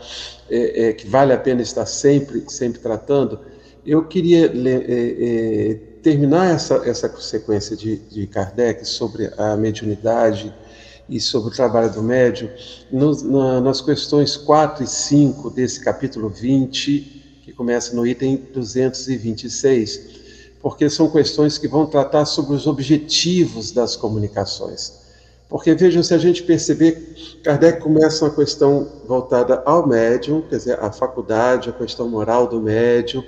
S2: é, é, que vale a pena estar sempre, sempre tratando, eu queria é, é, terminar essa, essa sequência de, de Kardec sobre a mediunidade e sobre o trabalho do médium no, na, nas questões 4 e 5 desse capítulo 20, que começa no item 226, porque são questões que vão tratar sobre os objetivos das comunicações. Porque vejam, se a gente perceber, Kardec começa uma questão voltada ao médium, quer dizer, a faculdade, a questão moral do médium,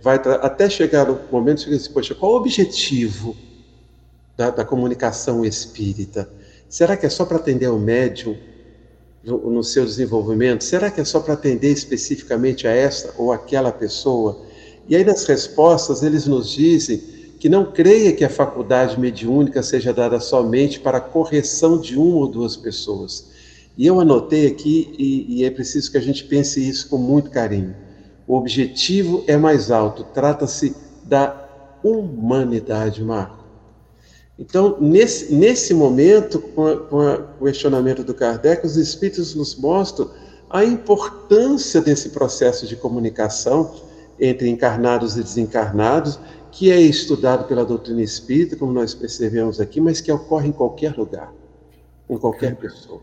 S2: vai até chegar no momento que diz, poxa, qual o objetivo da, da, comunicação espírita? Será que é só para atender o médium no, no seu desenvolvimento? Será que é só para atender especificamente a essa ou aquela pessoa? E aí nas respostas eles nos dizem que não creia que a faculdade mediúnica seja dada somente para a correção de uma ou duas pessoas. E eu anotei aqui, e, e é preciso que a gente pense isso com muito carinho. O objetivo é mais alto, trata-se da humanidade, Marco. Então, nesse, nesse momento, com, a, com o questionamento do Kardec, os Espíritos nos mostram a importância desse processo de comunicação entre encarnados e desencarnados, que é estudado pela doutrina espírita, como nós percebemos aqui, mas que ocorre em qualquer lugar, com qualquer pessoa.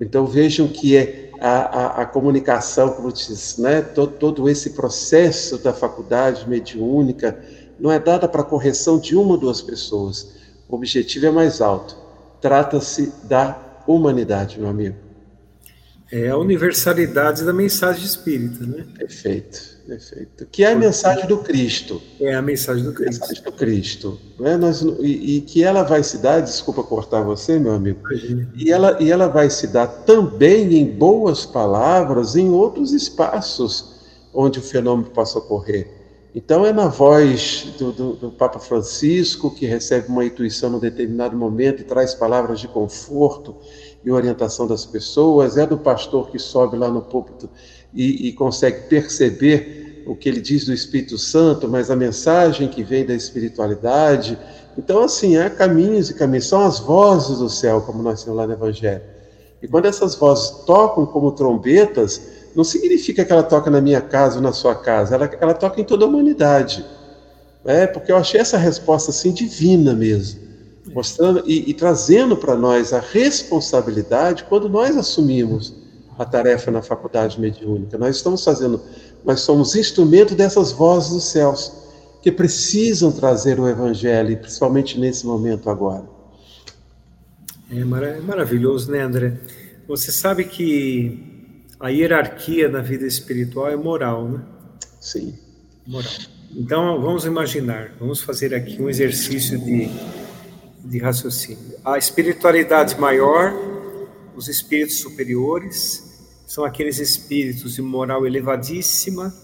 S2: Então vejam que é a, a, a comunicação, como diz, né, todo, todo, esse processo da faculdade mediúnica não é dada para correção de uma ou duas pessoas. O objetivo é mais alto. Trata-se da humanidade, meu amigo.
S3: É a universalidade da mensagem espírita, né?
S2: Perfeito. Perfeito. Que é a mensagem do Cristo.
S3: É a mensagem do Cristo.
S2: Mensagem do Cristo. Né? Nós, e, e, que ela vai se dar, desculpa cortar você, meu amigo, e ela, e ela vai se dar também em boas palavras em outros espaços onde o fenômeno possa ocorrer. Então é na voz do, do, do Papa Francisco, que recebe uma intuição num determinado momento e traz palavras de conforto e orientação das pessoas, é do pastor que sobe lá no púlpito e, e consegue perceber o que ele diz do Espírito Santo, mas a mensagem que vem da espiritualidade. Então, assim, há caminhos e caminhos, são as vozes do céu, como nós temos lá no Evangelho. E quando essas vozes tocam como trombetas, não significa que ela toca na minha casa ou na sua casa, ela, ela toca em toda a humanidade. É, porque eu achei essa resposta assim divina mesmo, mostrando e, e trazendo para nós a responsabilidade quando nós assumimos a tarefa na faculdade mediúnica. Nós estamos fazendo, nós somos instrumento dessas vozes dos céus que precisam trazer o evangelho, principalmente nesse momento agora.
S3: É maravilhoso, né, André? Você sabe que a hierarquia na vida espiritual é moral, né?
S2: Sim.
S3: Moral. Então, vamos imaginar, vamos fazer aqui um exercício de, de raciocínio. A espiritualidade maior, os espíritos superiores, são aqueles espíritos de moral elevadíssima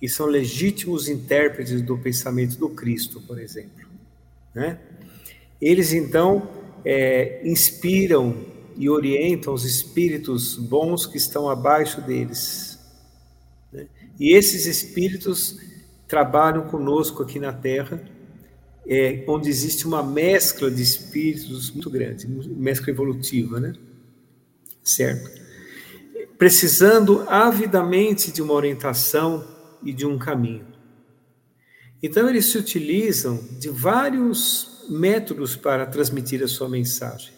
S3: que são legítimos intérpretes do pensamento do Cristo, por exemplo. Né? Eles então é, inspiram e orientam os espíritos bons que estão abaixo deles. Né? E esses espíritos trabalham conosco aqui na Terra, é, onde existe uma mescla de espíritos muito grande, mescla evolutiva, né? Certo? precisando avidamente de uma orientação e de um caminho. Então, eles se utilizam de vários métodos para transmitir a sua mensagem.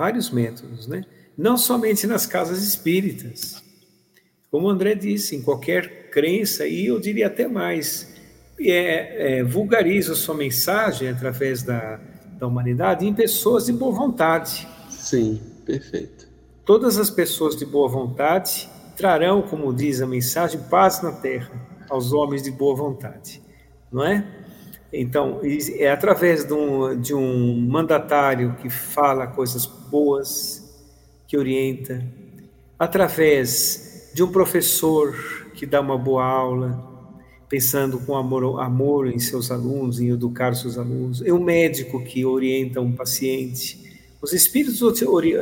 S3: Vários métodos, né? Não somente nas casas espíritas. Como o André disse, em qualquer crença, e eu diria até mais, é, é, vulgariza sua mensagem através da, da humanidade em pessoas de boa vontade.
S2: Sim, perfeito.
S3: Todas as pessoas de boa vontade trarão, como diz a mensagem, paz na terra aos homens de boa vontade, não é? Então, é através de um, de um mandatário que fala coisas boas, que orienta, através de um professor que dá uma boa aula, pensando com amor, amor em seus alunos, em educar seus alunos, é um médico que orienta um paciente, Os espíritos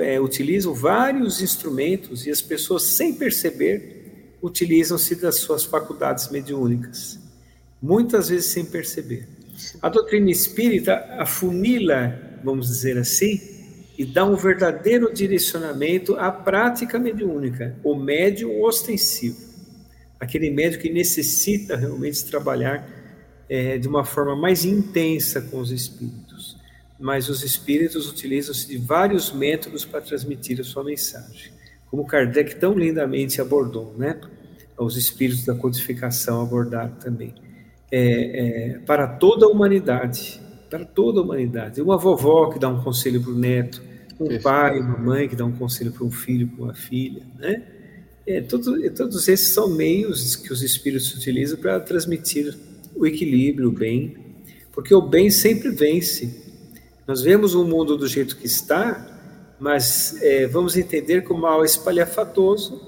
S3: é, utilizam vários instrumentos e as pessoas, sem perceber, utilizam-se das suas faculdades mediúnicas, muitas vezes sem perceber. A doutrina espírita afunila, vamos dizer assim, e dá um verdadeiro direcionamento à prática mediúnica, o médium ostensivo, aquele médium que necessita realmente trabalhar é, de uma forma mais intensa com os espíritos. Mas os espíritos utilizam-se de vários métodos para transmitir a sua mensagem, como Kardec tão lindamente abordou, né? Os espíritos da codificação abordaram também. É, é, para toda a humanidade, para toda a humanidade. Uma vovó que dá um conselho para o neto, um pai, uma mãe que dá um conselho para um filho, para uma filha, né? É, todo, todos esses são meios que os espíritos utilizam para transmitir o equilíbrio, o bem, porque o bem sempre vence. Nós vemos o mundo do jeito que está, mas é, vamos entender que o mal é espalhafatoso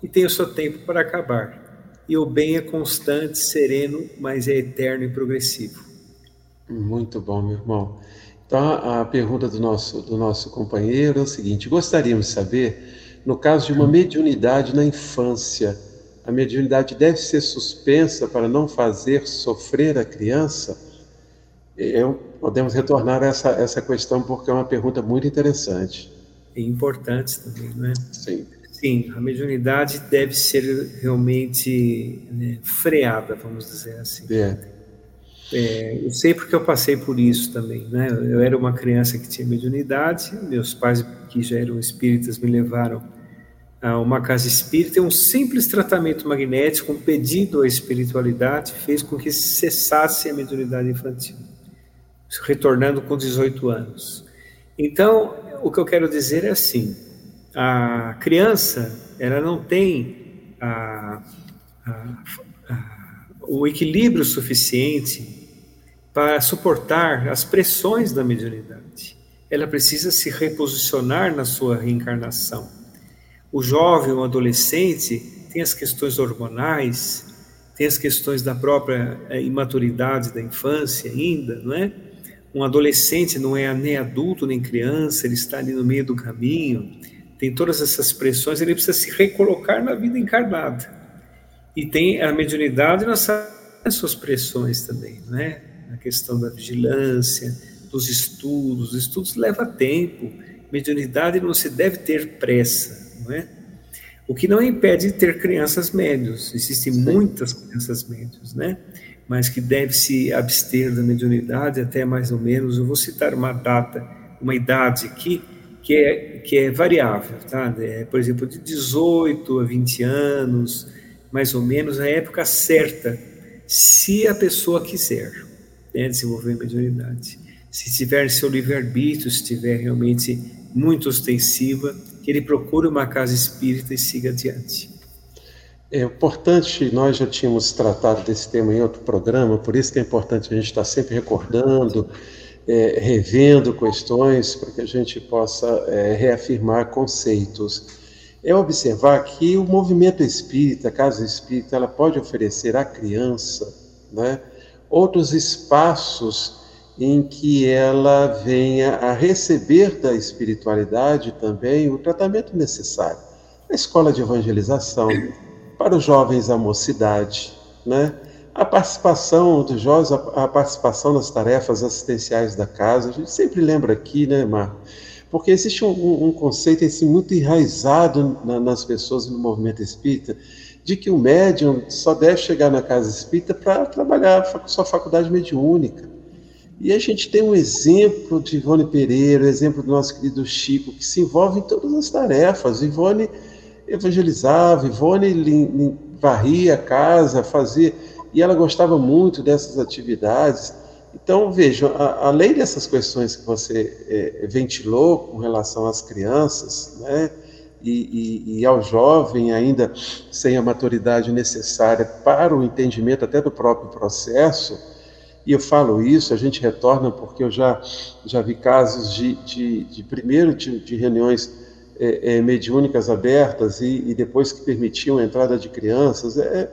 S3: e tem o seu tempo para acabar. E o bem é constante, sereno, mas é eterno e progressivo.
S2: Muito bom, meu irmão. Então, a pergunta do nosso, do nosso companheiro é o seguinte: gostaríamos de saber, no caso de uma mediunidade na infância, a mediunidade deve ser suspensa para não fazer sofrer a criança? Eu, podemos retornar a essa, essa questão porque é uma pergunta muito interessante.
S3: E importante também, não é?
S2: Sim.
S3: Sim, a mediunidade deve ser realmente né, freada, vamos dizer assim.
S2: É.
S3: É, eu sei porque eu passei por isso também, né? Eu era uma criança que tinha mediunidade, meus pais, que já eram espíritas, me levaram a uma casa espírita e um simples tratamento magnético, um pedido à espiritualidade, fez com que cessasse a mediunidade infantil, retornando com 18 anos. Então, o que eu quero dizer é assim: a criança, ela não tem a, a, a o equilíbrio suficiente para suportar as pressões da mediunidade. Ela precisa se reposicionar na sua reencarnação. O jovem, o adolescente, tem as questões hormonais, tem as questões da própria eh, imaturidade da infância ainda, não é? Um adolescente não é nem adulto nem criança, ele está ali no meio do caminho, tem todas essas pressões, ele precisa se recolocar na vida encarnada. E tem a mediunidade nas suas pressões também, né? A questão da vigilância, dos estudos. Os estudos leva tempo. Mediunidade não se deve ter pressa, não é? O que não impede de ter crianças médios. Existem Sim. muitas crianças médios, né? Mas que deve se abster da mediunidade até mais ou menos. Eu vou citar uma data, uma idade aqui que é que é variável, tá? É, por exemplo, de 18 a 20 anos mais ou menos a época certa, se a pessoa quiser né, desenvolver mediunidade. Se tiver seu livre-arbítrio, se estiver realmente muito ostensiva, que ele procure uma casa espírita e siga adiante.
S2: É importante, nós já tínhamos tratado desse tema em outro programa, por isso que é importante a gente estar sempre recordando, é, revendo questões, para que a gente possa é, reafirmar conceitos é observar que o movimento espírita, a casa espírita, ela pode oferecer à criança né, outros espaços em que ela venha a receber da espiritualidade também o tratamento necessário. A escola de evangelização, para os jovens a mocidade, né? A participação dos jovens, a participação nas tarefas assistenciais da casa, a gente sempre lembra aqui, né, Marco? Porque existe um, um conceito assim, muito enraizado na, nas pessoas no movimento espírita, de que o médium só deve chegar na casa espírita para trabalhar sua faculdade mediúnica. E a gente tem um exemplo de Ivone Pereira, exemplo do nosso querido Chico, que se envolve em todas as tarefas. Ivone evangelizava, Ivone varria a casa, fazia. E ela gostava muito dessas atividades. Então, vejam, além dessas questões que você é, ventilou com relação às crianças, né, e, e, e, ao jovem ainda sem a maturidade necessária para o entendimento até do próprio processo, e eu falo isso, a gente retorna porque eu já, já vi casos de, de, de primeiro de, de reuniões é, é, mediúnicas abertas e, e, depois que permitiam a entrada de crianças, é,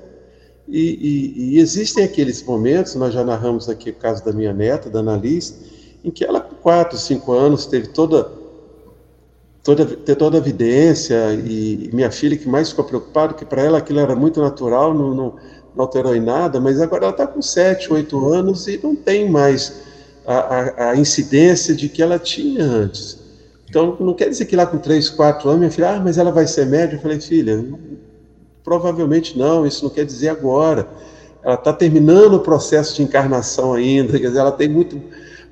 S2: e, e, e, existem aqueles momentos, nós já narramos aqui o caso da minha neta, da Annalise, em que ela, com 4, 5 anos, teve toda toda, ter toda a evidência, e minha filha que mais ficou preocupada, que para ela aquilo era muito natural, não, não, não alterou em nada, mas agora ela está com 7, 8 anos e não tem mais a, a, a, incidência de que ela tinha antes. Então, não quer dizer que lá com 3, 4 anos, minha filha, ah, mas ela vai ser médica. Eu falei, filha, provavelmente não, isso não quer dizer agora. Ela está terminando o processo de encarnação ainda, quer dizer, ela tem muito,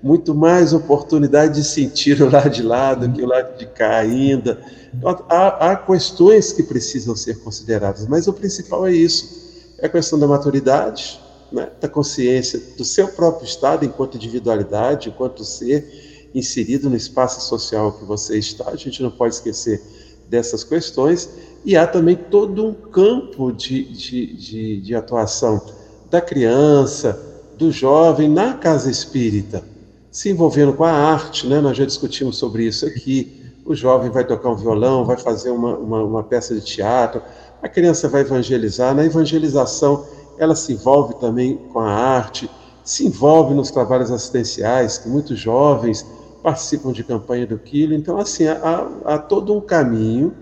S2: muito mais oportunidade de sentir o lado de lá do que o lado de cá ainda. Então, há, há questões que precisam ser consideradas, mas o principal é isso: é a questão da maturidade, né, da consciência do seu próprio estado enquanto individualidade, enquanto ser inserido no espaço social que você está. A gente não pode esquecer dessas questões. E há também todo um campo de, de, de, de atuação da criança, do jovem na casa espírita, se envolvendo com a arte, né? nós já discutimos sobre isso aqui. O jovem vai tocar um violão, vai fazer uma, uma, uma peça de teatro, a criança vai evangelizar. Na evangelização, ela se envolve também com a arte, se envolve nos trabalhos assistenciais, que muitos jovens participam de campanha do Quilo. Então, assim, há, há todo um caminho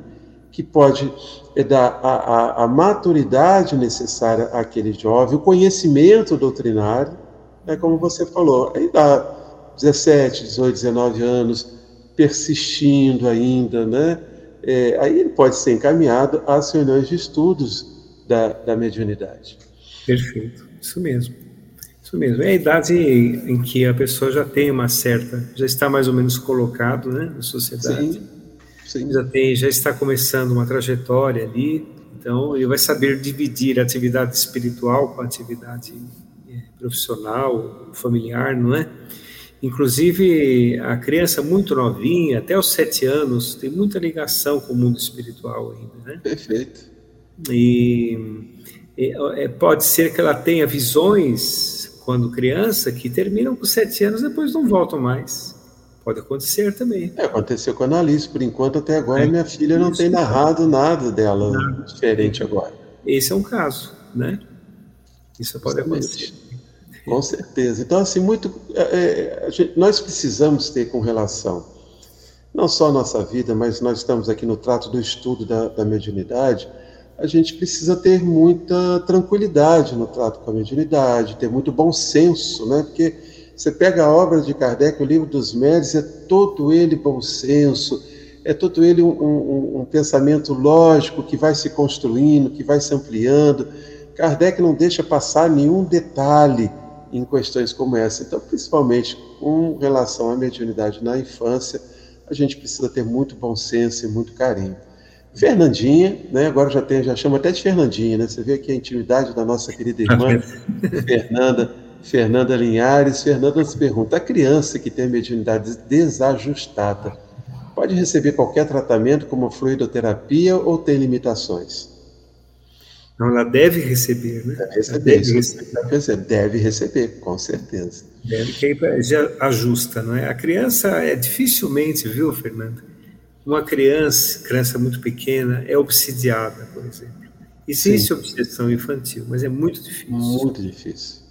S2: que pode é, dar a, a, a, maturidade necessária àquele jovem, o conhecimento doutrinário, é como você falou, aí dá 17, 18, 19 anos, persistindo ainda, né? É, aí ele pode ser encaminhado às reuniões de estudos da, da mediunidade.
S3: Perfeito, isso mesmo. Isso mesmo. É a idade em que a pessoa já tem uma certa, já está mais ou menos colocado né, na sociedade. Sim, sim. Já, tem, já está começando uma trajetória ali, então ele vai saber dividir a atividade espiritual com a atividade é, profissional, familiar, não é? Inclusive, a criança muito novinha, até os sete anos, tem muita ligação com o mundo espiritual ainda, né?
S2: Perfeito.
S3: E é, pode ser que ela tenha visões quando criança que terminam com sete anos depois não voltam mais. Pode acontecer também.
S2: É, aconteceu com a Annalise, por enquanto até agora é, minha filha não tem narrado nada dela nada. diferente agora.
S3: Esse é um caso, né? Isso pode acontecer.
S2: Com certeza. Então, assim, muito. É, é gente, nós precisamos ter com relação, não só a nossa vida, mas nós estamos aqui no trato do estudo da, da mediunidade a gente precisa ter muita tranquilidade no trato com a mediunidade, ter muito bom senso, né? Porque você pega a obra de Kardec, o livro dos médios, é todo ele bom senso, é todo ele um, um, um pensamento lógico que vai se construindo, que vai se ampliando. Kardec não deixa passar nenhum detalhe em questões como essa. Então, principalmente com relação à mediunidade na infância, a gente precisa ter muito bom senso e muito carinho. Fernandinha, né? Agora já tem, já chama até de Fernandinha, né? Você vê aqui a intimidade da nossa querida irmã Fernanda, Fernanda Linhares. Fernanda nos pergunta: a criança que tem a mediunidade desajustada pode receber qualquer tratamento como fluidoterapia ou tem limitações?
S3: Não, ela deve receber, né?
S2: Deve receber, deve receber. deve receber, com certeza.
S3: Deve, que já ajusta, não é? A criança é dificilmente, viu, Fernanda? uma criança, criança muito pequena, é obsidiada, por exemplo. Existe Sim. obsessão infantil, mas é muito difícil.
S2: Muito difícil.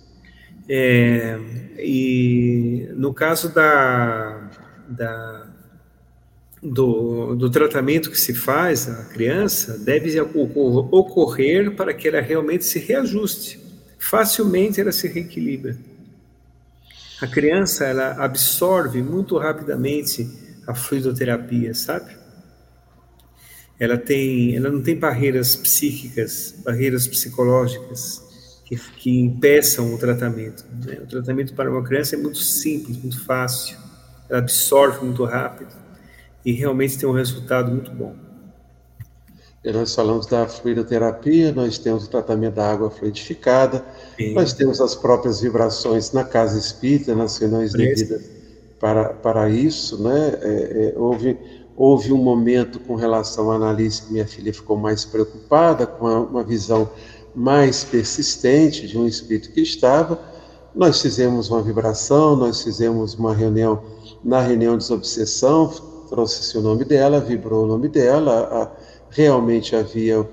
S3: É, e no caso da, da do, do, tratamento que se faz à criança, deve ocorrer para que ela realmente se reajuste. Facilmente ela se reequilibra. A criança ela absorve muito rapidamente a fluidoterapia, sabe? Ela tem, ela não tem barreiras psíquicas, barreiras psicológicas que, que impeçam o tratamento. Né? O tratamento para uma criança é muito simples, muito fácil. Ela absorve muito rápido e realmente tem um resultado muito bom.
S2: E nós falamos da fluidoterapia, nós temos o tratamento da água fluidificada, Sim. nós temos as próprias vibrações na casa espírita, nas reuniões devidas para, para isso, né? É, é, houve, houve um momento com relação à análise que minha filha ficou mais preocupada, com a, uma visão mais persistente de um espírito que estava. Nós fizemos uma vibração, nós fizemos uma reunião, na reunião de desobsessão, trouxe-se o nome dela, vibrou o nome dela, a, realmente havia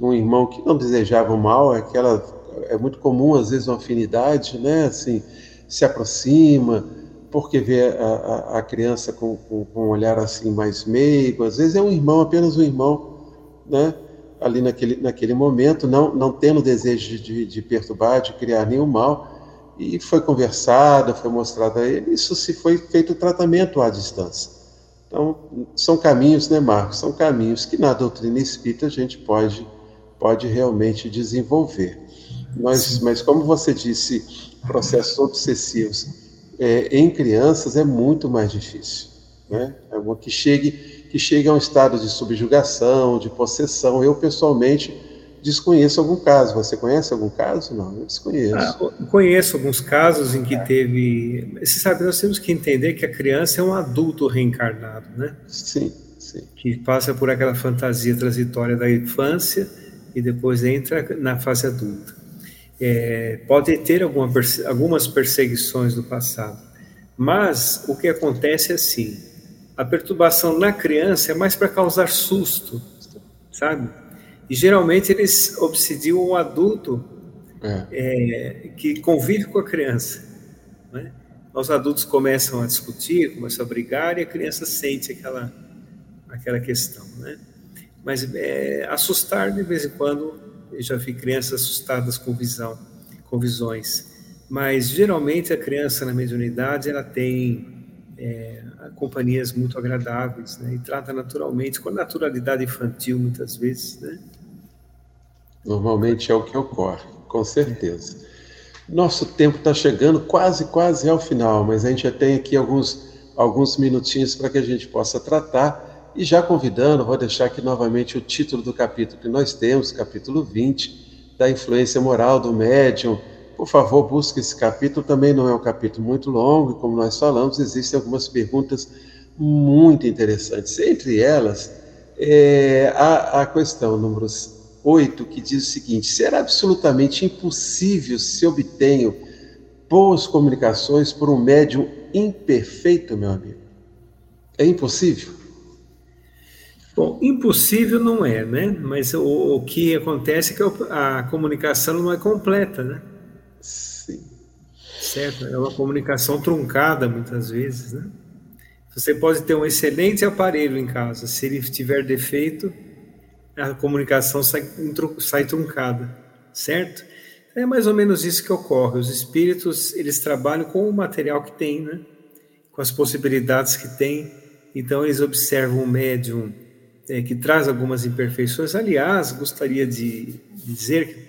S2: um irmão que não desejava o mal, é aquela é muito comum às vezes uma afinidade, né? Assim, se aproxima, porque vê a, a, a criança com, com, com, um olhar assim mais meigo, às vezes é um irmão, apenas um irmão, né? Ali naquele, naquele momento, não, não tendo desejo de, de perturbar, de criar nenhum mal, e foi conversada, foi mostrado a ele, isso se foi feito tratamento à distância. Então, são caminhos, né, Marcos? São caminhos que na doutrina espírita a gente pode, pode realmente desenvolver. Mas, mas como você disse, processos obsessivos é, em crianças é muito mais difícil. Né? É uma que chegue, que chegue a um estado de subjugação, de possessão. Eu, pessoalmente, desconheço algum caso. Você conhece algum caso? Não, eu desconheço. Ah,
S3: conheço alguns casos em que teve. Você sabe, nós temos que entender que a criança é um adulto reencarnado, né?
S2: Sim, sim.
S3: Que passa por aquela fantasia transitória da infância e depois entra na fase adulta. É, pode ter alguma, algumas perseguições do passado, mas o que acontece é assim: a perturbação na criança é mais para causar susto, sabe? E geralmente eles obsidiam o adulto é. É, que convive com a criança. Né? Os adultos começam a discutir, começam a brigar e a criança sente aquela, aquela questão. Né? Mas é, assustar de vez em quando, eu já vi crianças assustadas com visão, com visões. Mas geralmente a criança na mediunidade ela tem é, companhias muito agradáveis, né? E trata naturalmente, com naturalidade infantil muitas vezes, né?
S2: Normalmente é o que ocorre, com certeza. Nosso tempo está chegando quase, quase ao final, mas a gente já tem aqui alguns, alguns minutinhos para que a gente possa tratar. E já convidando, vou deixar aqui novamente o título do capítulo que nós temos, capítulo 20, da influência moral do médium. Por favor, busque esse capítulo. Também não é um capítulo muito longo, e como nós falamos, existem algumas perguntas muito interessantes. Entre elas, é, a, a questão número 8, que diz o seguinte: será absolutamente impossível se obtenham boas comunicações por um médium imperfeito, meu amigo? É impossível?
S3: Bom, impossível não é, né? Mas o, o que acontece é que a comunicação não é completa, né?
S2: Sim.
S3: Certo? É uma comunicação truncada muitas vezes, né? Você pode ter um excelente aparelho em casa, se ele tiver defeito, a comunicação sai, sai truncada, certo? É mais ou menos isso que ocorre. Os espíritos, eles trabalham com o material que tem, né? Com as possibilidades que tem. Então, eles observam o médium é, que traz algumas imperfeições. Aliás, gostaria de dizer que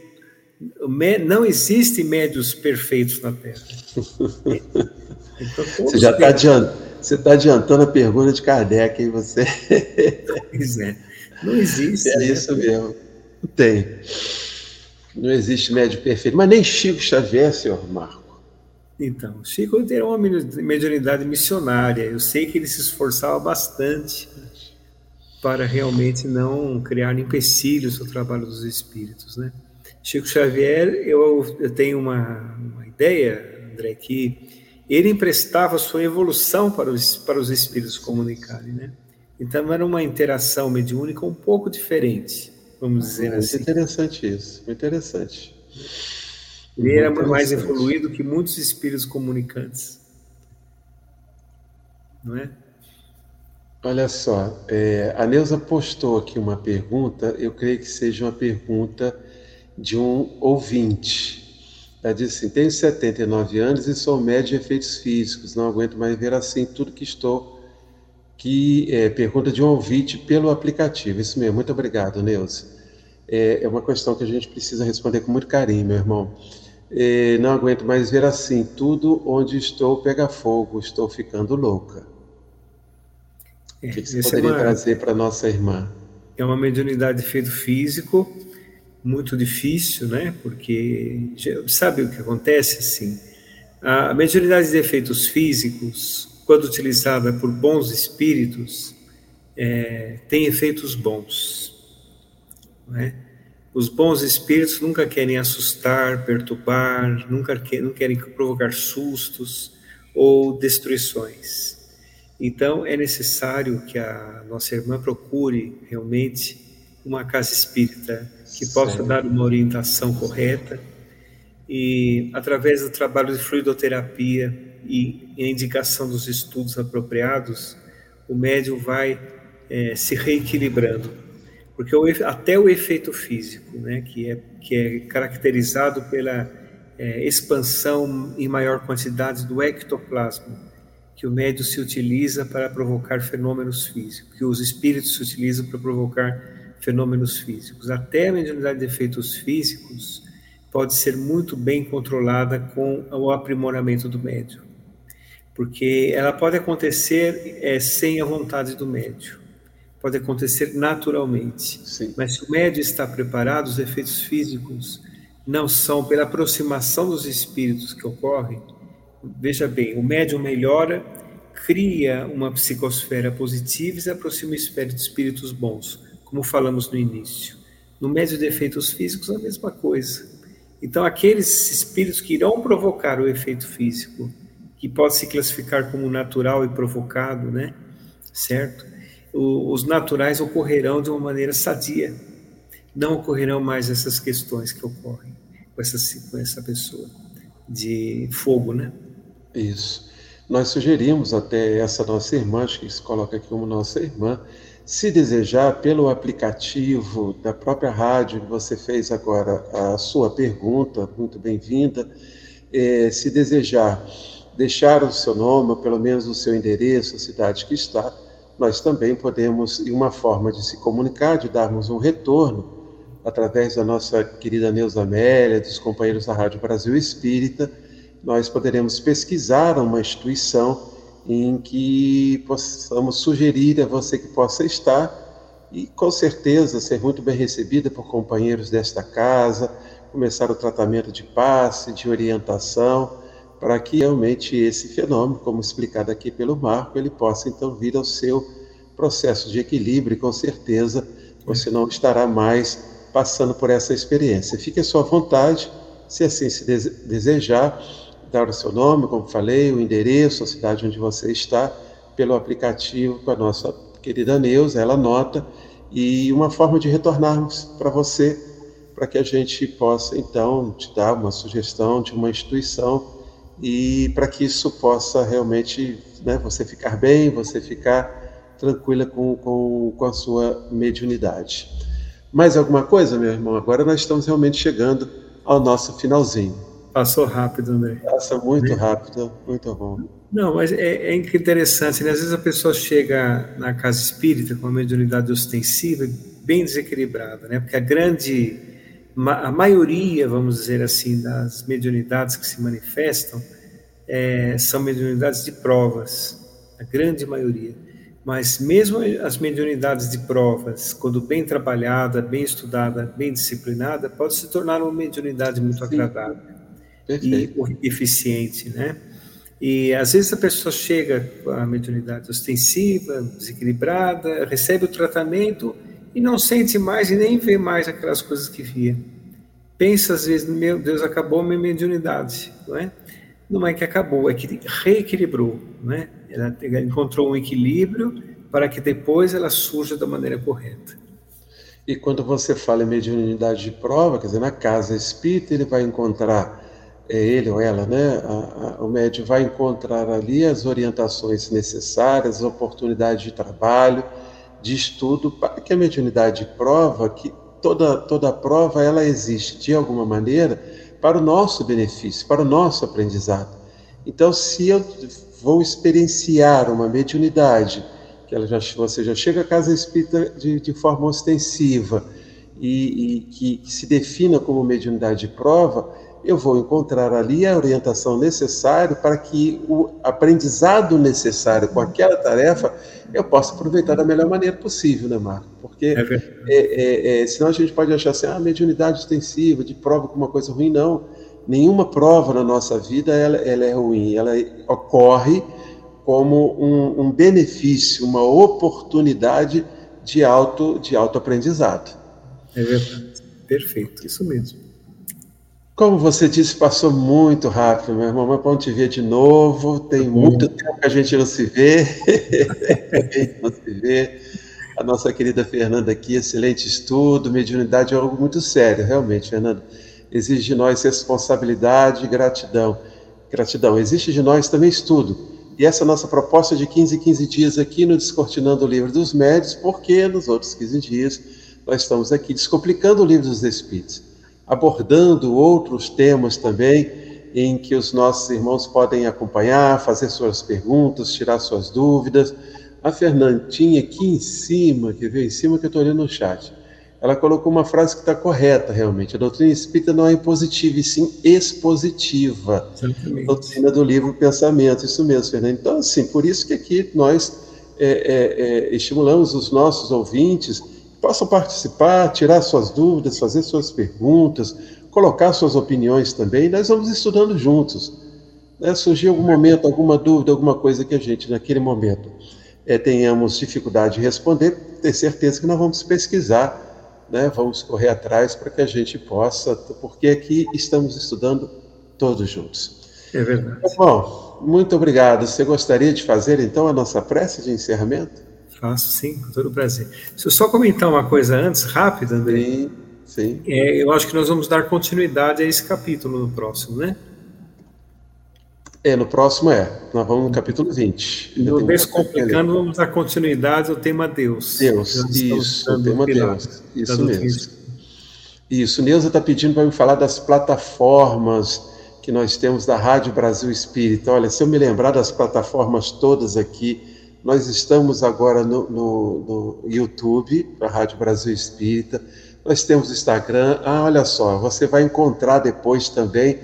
S3: não existem médios perfeitos na Terra.
S2: Então, você já está adiantando, você tá adiantando a pergunta de Kardec, hein? Você.
S3: Pois é. Não existe.
S2: É né? isso mesmo. Não tem. Não existe médio perfeito. Mas nem Chico Xavier, senhor Marco.
S3: Então, Chico tem uma mediunidade missionária. Eu sei que ele se esforçava bastante para realmente não criar empecilhos ao trabalho dos espíritos, né? Chico Xavier, eu, eu tenho uma, uma ideia, André, que ele emprestava sua evolução para os, para os espíritos comunicarem, né? Então era uma interação mediúnica um pouco diferente, vamos dizer
S2: Muito
S3: assim.
S2: interessante isso, muito interessante.
S3: Ele era mais evoluído que muitos espíritos comunicantes. Não é?
S2: Olha só, é, a Neuza postou aqui uma pergunta, eu creio que seja uma pergunta de um ouvinte. Ela diz assim: Tenho 79 anos e sou médio de efeitos físicos, não aguento mais ver assim tudo que estou que é, pergunta de um ouvinte pelo aplicativo. Isso mesmo, muito obrigado, Neuza. É, é, uma questão que a gente precisa responder com muito carinho, meu irmão. É, não aguento mais ver assim, tudo onde estou pega fogo, estou ficando louca. o que, que você é poderia é uma, trazer para nossa irmã?
S3: É uma mediunidade de efeito físico, muito difícil, né? Porque sabe o que acontece assim? A mediunidade de efeitos físicos quando utilizada por bons espíritos, é, tem efeitos bons. É? Os bons espíritos nunca querem assustar, perturbar, nunca querem, não querem provocar sustos ou destruições. Então, é necessário que a nossa irmã procure realmente uma casa espírita que possa dar uma orientação correta e, através do trabalho de fluidoterapia, e a indicação dos estudos apropriados, o médium vai é, se reequilibrando. Porque o, até o efeito físico, né, que, é, que é caracterizado pela é, expansão em maior quantidade do ectoplasma, que o médium se utiliza para provocar fenômenos físicos, que os espíritos se utilizam para provocar fenômenos físicos. Até a mediunidade de efeitos físicos pode ser muito bem controlada com o aprimoramento do médium, porque ela pode acontecer é, sem a vontade do médium, pode acontecer naturalmente. Sim. Mas se o médium está preparado, os efeitos físicos não são pela aproximação dos espíritos que ocorrem. Veja bem, o médium melhora, cria uma psicosfera positiva e se aproxima de espíritos bons, como falamos no início. No médium de efeitos físicos, a mesma coisa. Então, aqueles espíritos que irão provocar o efeito físico, que pode se classificar como natural e provocado, né? Certo? O, os naturais ocorrerão de uma maneira sadia. Não ocorrerão mais essas questões que ocorrem com essa, com essa pessoa de fogo, né?
S2: Isso. Nós sugerimos até essa nossa irmã, acho que se coloca aqui como nossa irmã, se desejar, pelo aplicativo da própria rádio, você fez agora a sua pergunta, muito bem-vinda. É, se desejar deixar o seu nome, ou pelo menos o seu endereço, a cidade que está, nós também podemos, e uma forma de se comunicar, de darmos um retorno, através da nossa querida Neuza Amélia, dos companheiros da Rádio Brasil Espírita, nós poderemos pesquisar uma instituição em que possamos sugerir a você que possa estar e com certeza ser muito bem recebida por companheiros desta casa, começar o tratamento de passe, de orientação, para que realmente esse fenômeno, como explicado aqui pelo Marco, ele possa então vir ao seu processo de equilíbrio e com certeza você não estará mais passando por essa experiência. Fique à sua vontade, se assim se desejar, dar o seu nome, como falei, o endereço, a cidade onde você está, pelo aplicativo com a nossa querida Neuza, ela anota, e uma forma de retornarmos para você, para que a gente possa então te dar uma sugestão de uma instituição e para que isso possa realmente né, você ficar bem, você ficar tranquila com, com, com a sua mediunidade. Mais alguma coisa, meu irmão? Agora nós estamos realmente chegando ao nosso finalzinho.
S3: Passou rápido, André.
S2: Passa muito rápido, muito bom.
S3: Não, mas é, é interessante, né? Às vezes a pessoa chega na casa espírita com uma mediunidade ostensiva bem desequilibrada, né? Porque a grande, a maioria, vamos dizer assim, das mediunidades que se manifestam é, são mediunidades de provas, a grande maioria. Mas mesmo as mediunidades de provas, quando bem trabalhada, bem estudada, bem disciplinada, pode se tornar uma mediunidade muito Sim. agradável. Perfeito. e eficiente, né? E às vezes a pessoa chega com a mediunidade ostensiva, desequilibrada, recebe o tratamento e não sente mais e nem vê mais aquelas coisas que via. Pensa às vezes, meu Deus, acabou a minha mediunidade, não é? Não é que acabou, é que reequilibrou, não é? Ela encontrou um equilíbrio para que depois ela surja da maneira correta.
S2: E quando você fala em mediunidade de prova, quer dizer, na casa espírita, ele vai encontrar é ele ou ela, né? A, a, o médium vai encontrar ali as orientações necessárias, as oportunidades de trabalho, de estudo, para que a mediunidade prova que toda, toda prova ela existe de alguma maneira para o nosso benefício, para o nosso aprendizado. Então, se eu vou experienciar uma mediunidade, que ela já, você já chega à casa espírita de, de forma ostensiva e, e que, que se defina como mediunidade de prova, eu vou encontrar ali a orientação necessária para que o aprendizado necessário com aquela tarefa eu possa aproveitar da melhor maneira possível, né, Marco? Porque é é, é, é, senão a gente pode achar assim, ah, mediunidade extensiva, de prova com uma coisa ruim. Não, nenhuma prova na nossa vida ela, ela é ruim, ela ocorre como um, um benefício, uma oportunidade de auto, de autoaprendizado.
S3: É verdade, perfeito, isso mesmo.
S2: Como você disse, passou muito rápido, meu irmão. Mas vamos te ver de novo. Tem muito tempo que a gente não se vê. a gente não se vê. A nossa querida Fernanda aqui, excelente estudo. Mediunidade é algo muito sério, realmente, Fernanda. Exige de nós responsabilidade e gratidão. Gratidão. Existe de nós também estudo. E essa nossa proposta de 15 em 15 dias aqui no Descortinando o Livro dos Médios, porque nos outros 15 dias nós estamos aqui descomplicando o Livro dos Espíritos, abordando outros temas também em que os nossos irmãos podem acompanhar, fazer suas perguntas, tirar suas dúvidas. A Fernandinha aqui em cima, que veio em cima que eu estou olhando no chat, ela colocou uma frase que está correta, realmente. A doutrina espírita não é impositiva, e sim expositiva. Exatamente. A doutrina do livro Pensamento, isso mesmo, Fernando. Então, assim, por isso que aqui nós é, é, é, estimulamos os nossos ouvintes possam participar, tirar suas dúvidas, fazer suas perguntas, colocar suas opiniões também. Nós vamos estudando juntos. Né? Surgir algum momento, alguma dúvida, alguma coisa que a gente, naquele momento, é, tenhamos dificuldade de responder, ter certeza que nós vamos pesquisar né, vamos correr atrás para que a gente possa, porque aqui estamos estudando todos juntos.
S3: É verdade.
S2: Bom, muito obrigado. Você gostaria de fazer então a nossa prece de encerramento?
S3: Faço sim, com todo prazer. Se eu só comentar uma coisa antes, rápida, André.
S2: Sim, sim.
S3: É, eu acho que nós vamos dar continuidade a esse capítulo no próximo, né?
S2: É, no próximo é. Nós vamos no capítulo 20.
S3: No Descomplicando, vamos dar continuidade ao tema Deus.
S2: Deus, isso, o tema Deus. Isso mesmo. Isso, Neuza está pedindo para me falar das plataformas que nós temos da Rádio Brasil Espírita. Olha, se eu me lembrar das plataformas todas aqui, nós estamos agora no, no, no YouTube, da Rádio Brasil Espírita, nós temos Instagram. Ah, olha só, você vai encontrar depois também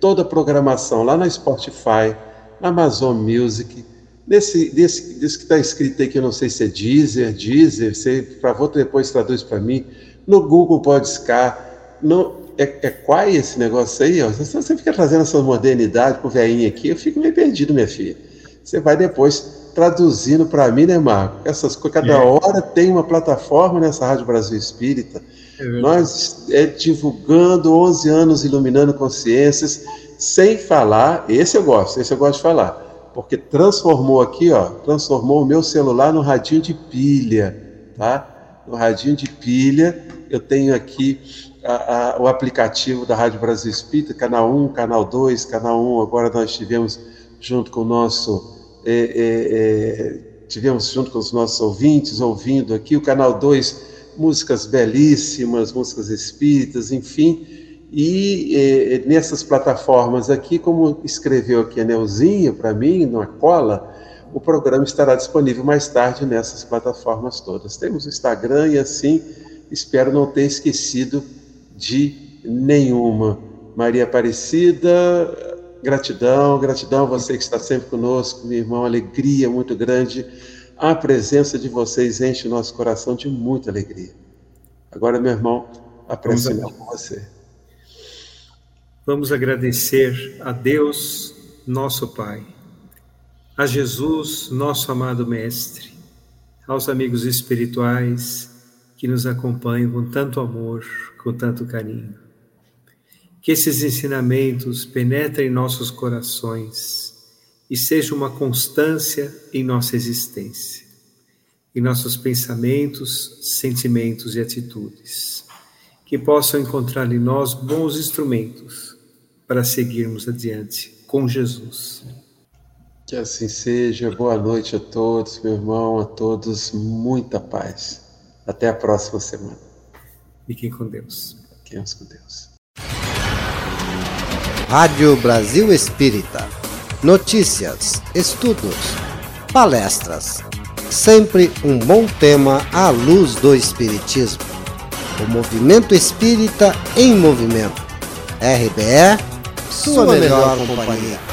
S2: toda a programação lá na Spotify, na Amazon Music, nesse, desse, desse que está escrito aí, que eu não sei se é Deezer, Deezer, você, por favor, depois traduz para mim, no Google Podcar, no, é, é qual esse negócio aí? Ó? Você, você fica trazendo essa modernidade pro velhinho aqui, eu fico meio perdido, minha filha. Você vai depois traduzindo para mim, né, Marco? Essas, cada é. hora tem uma plataforma nessa Rádio Brasil Espírita, é Nós é, divulgando 11 anos, iluminando consciências, sem falar, esse eu gosto, esse eu gosto de falar, porque transformou aqui, ó, transformou o meu celular no radinho de pilha, tá? No radinho de pilha, eu tenho aqui a, a, o aplicativo da Rádio Brasil Espírita, canal 1, canal 2, canal 1, agora nós tivemos junto com o nosso. É, é, é, tivemos junto com os nossos ouvintes, ouvindo aqui, o canal 2 músicas belíssimas, músicas espíritas, enfim. E eh, nessas plataformas aqui, como escreveu aqui a Neuzinha para mim, na cola, o programa estará disponível mais tarde nessas plataformas todas. Temos o Instagram e assim, espero não ter esquecido de nenhuma. Maria Aparecida, gratidão, gratidão a você que está sempre conosco, meu irmão, alegria muito grande a presença de vocês enche o nosso coração de muita alegria. Agora, meu irmão, a prece com você.
S3: Vamos agradecer a Deus, nosso Pai, a Jesus, nosso amado Mestre, aos amigos espirituais que nos acompanham com tanto amor, com tanto carinho. Que esses ensinamentos penetrem em nossos corações e seja uma constância em nossa existência, em nossos pensamentos, sentimentos e atitudes, que possam encontrar em nós bons instrumentos para seguirmos adiante com Jesus.
S2: Que assim seja. Boa noite a todos, meu irmão, a todos. Muita paz. Até a próxima semana.
S3: Fiquem com Deus.
S2: Fiquemos com Deus.
S4: Rádio Brasil Espírita notícias, estudos, palestras. Sempre um bom tema à luz do Espiritismo. O movimento espírita em movimento. RBE, sua, sua melhor, melhor companhia. companhia.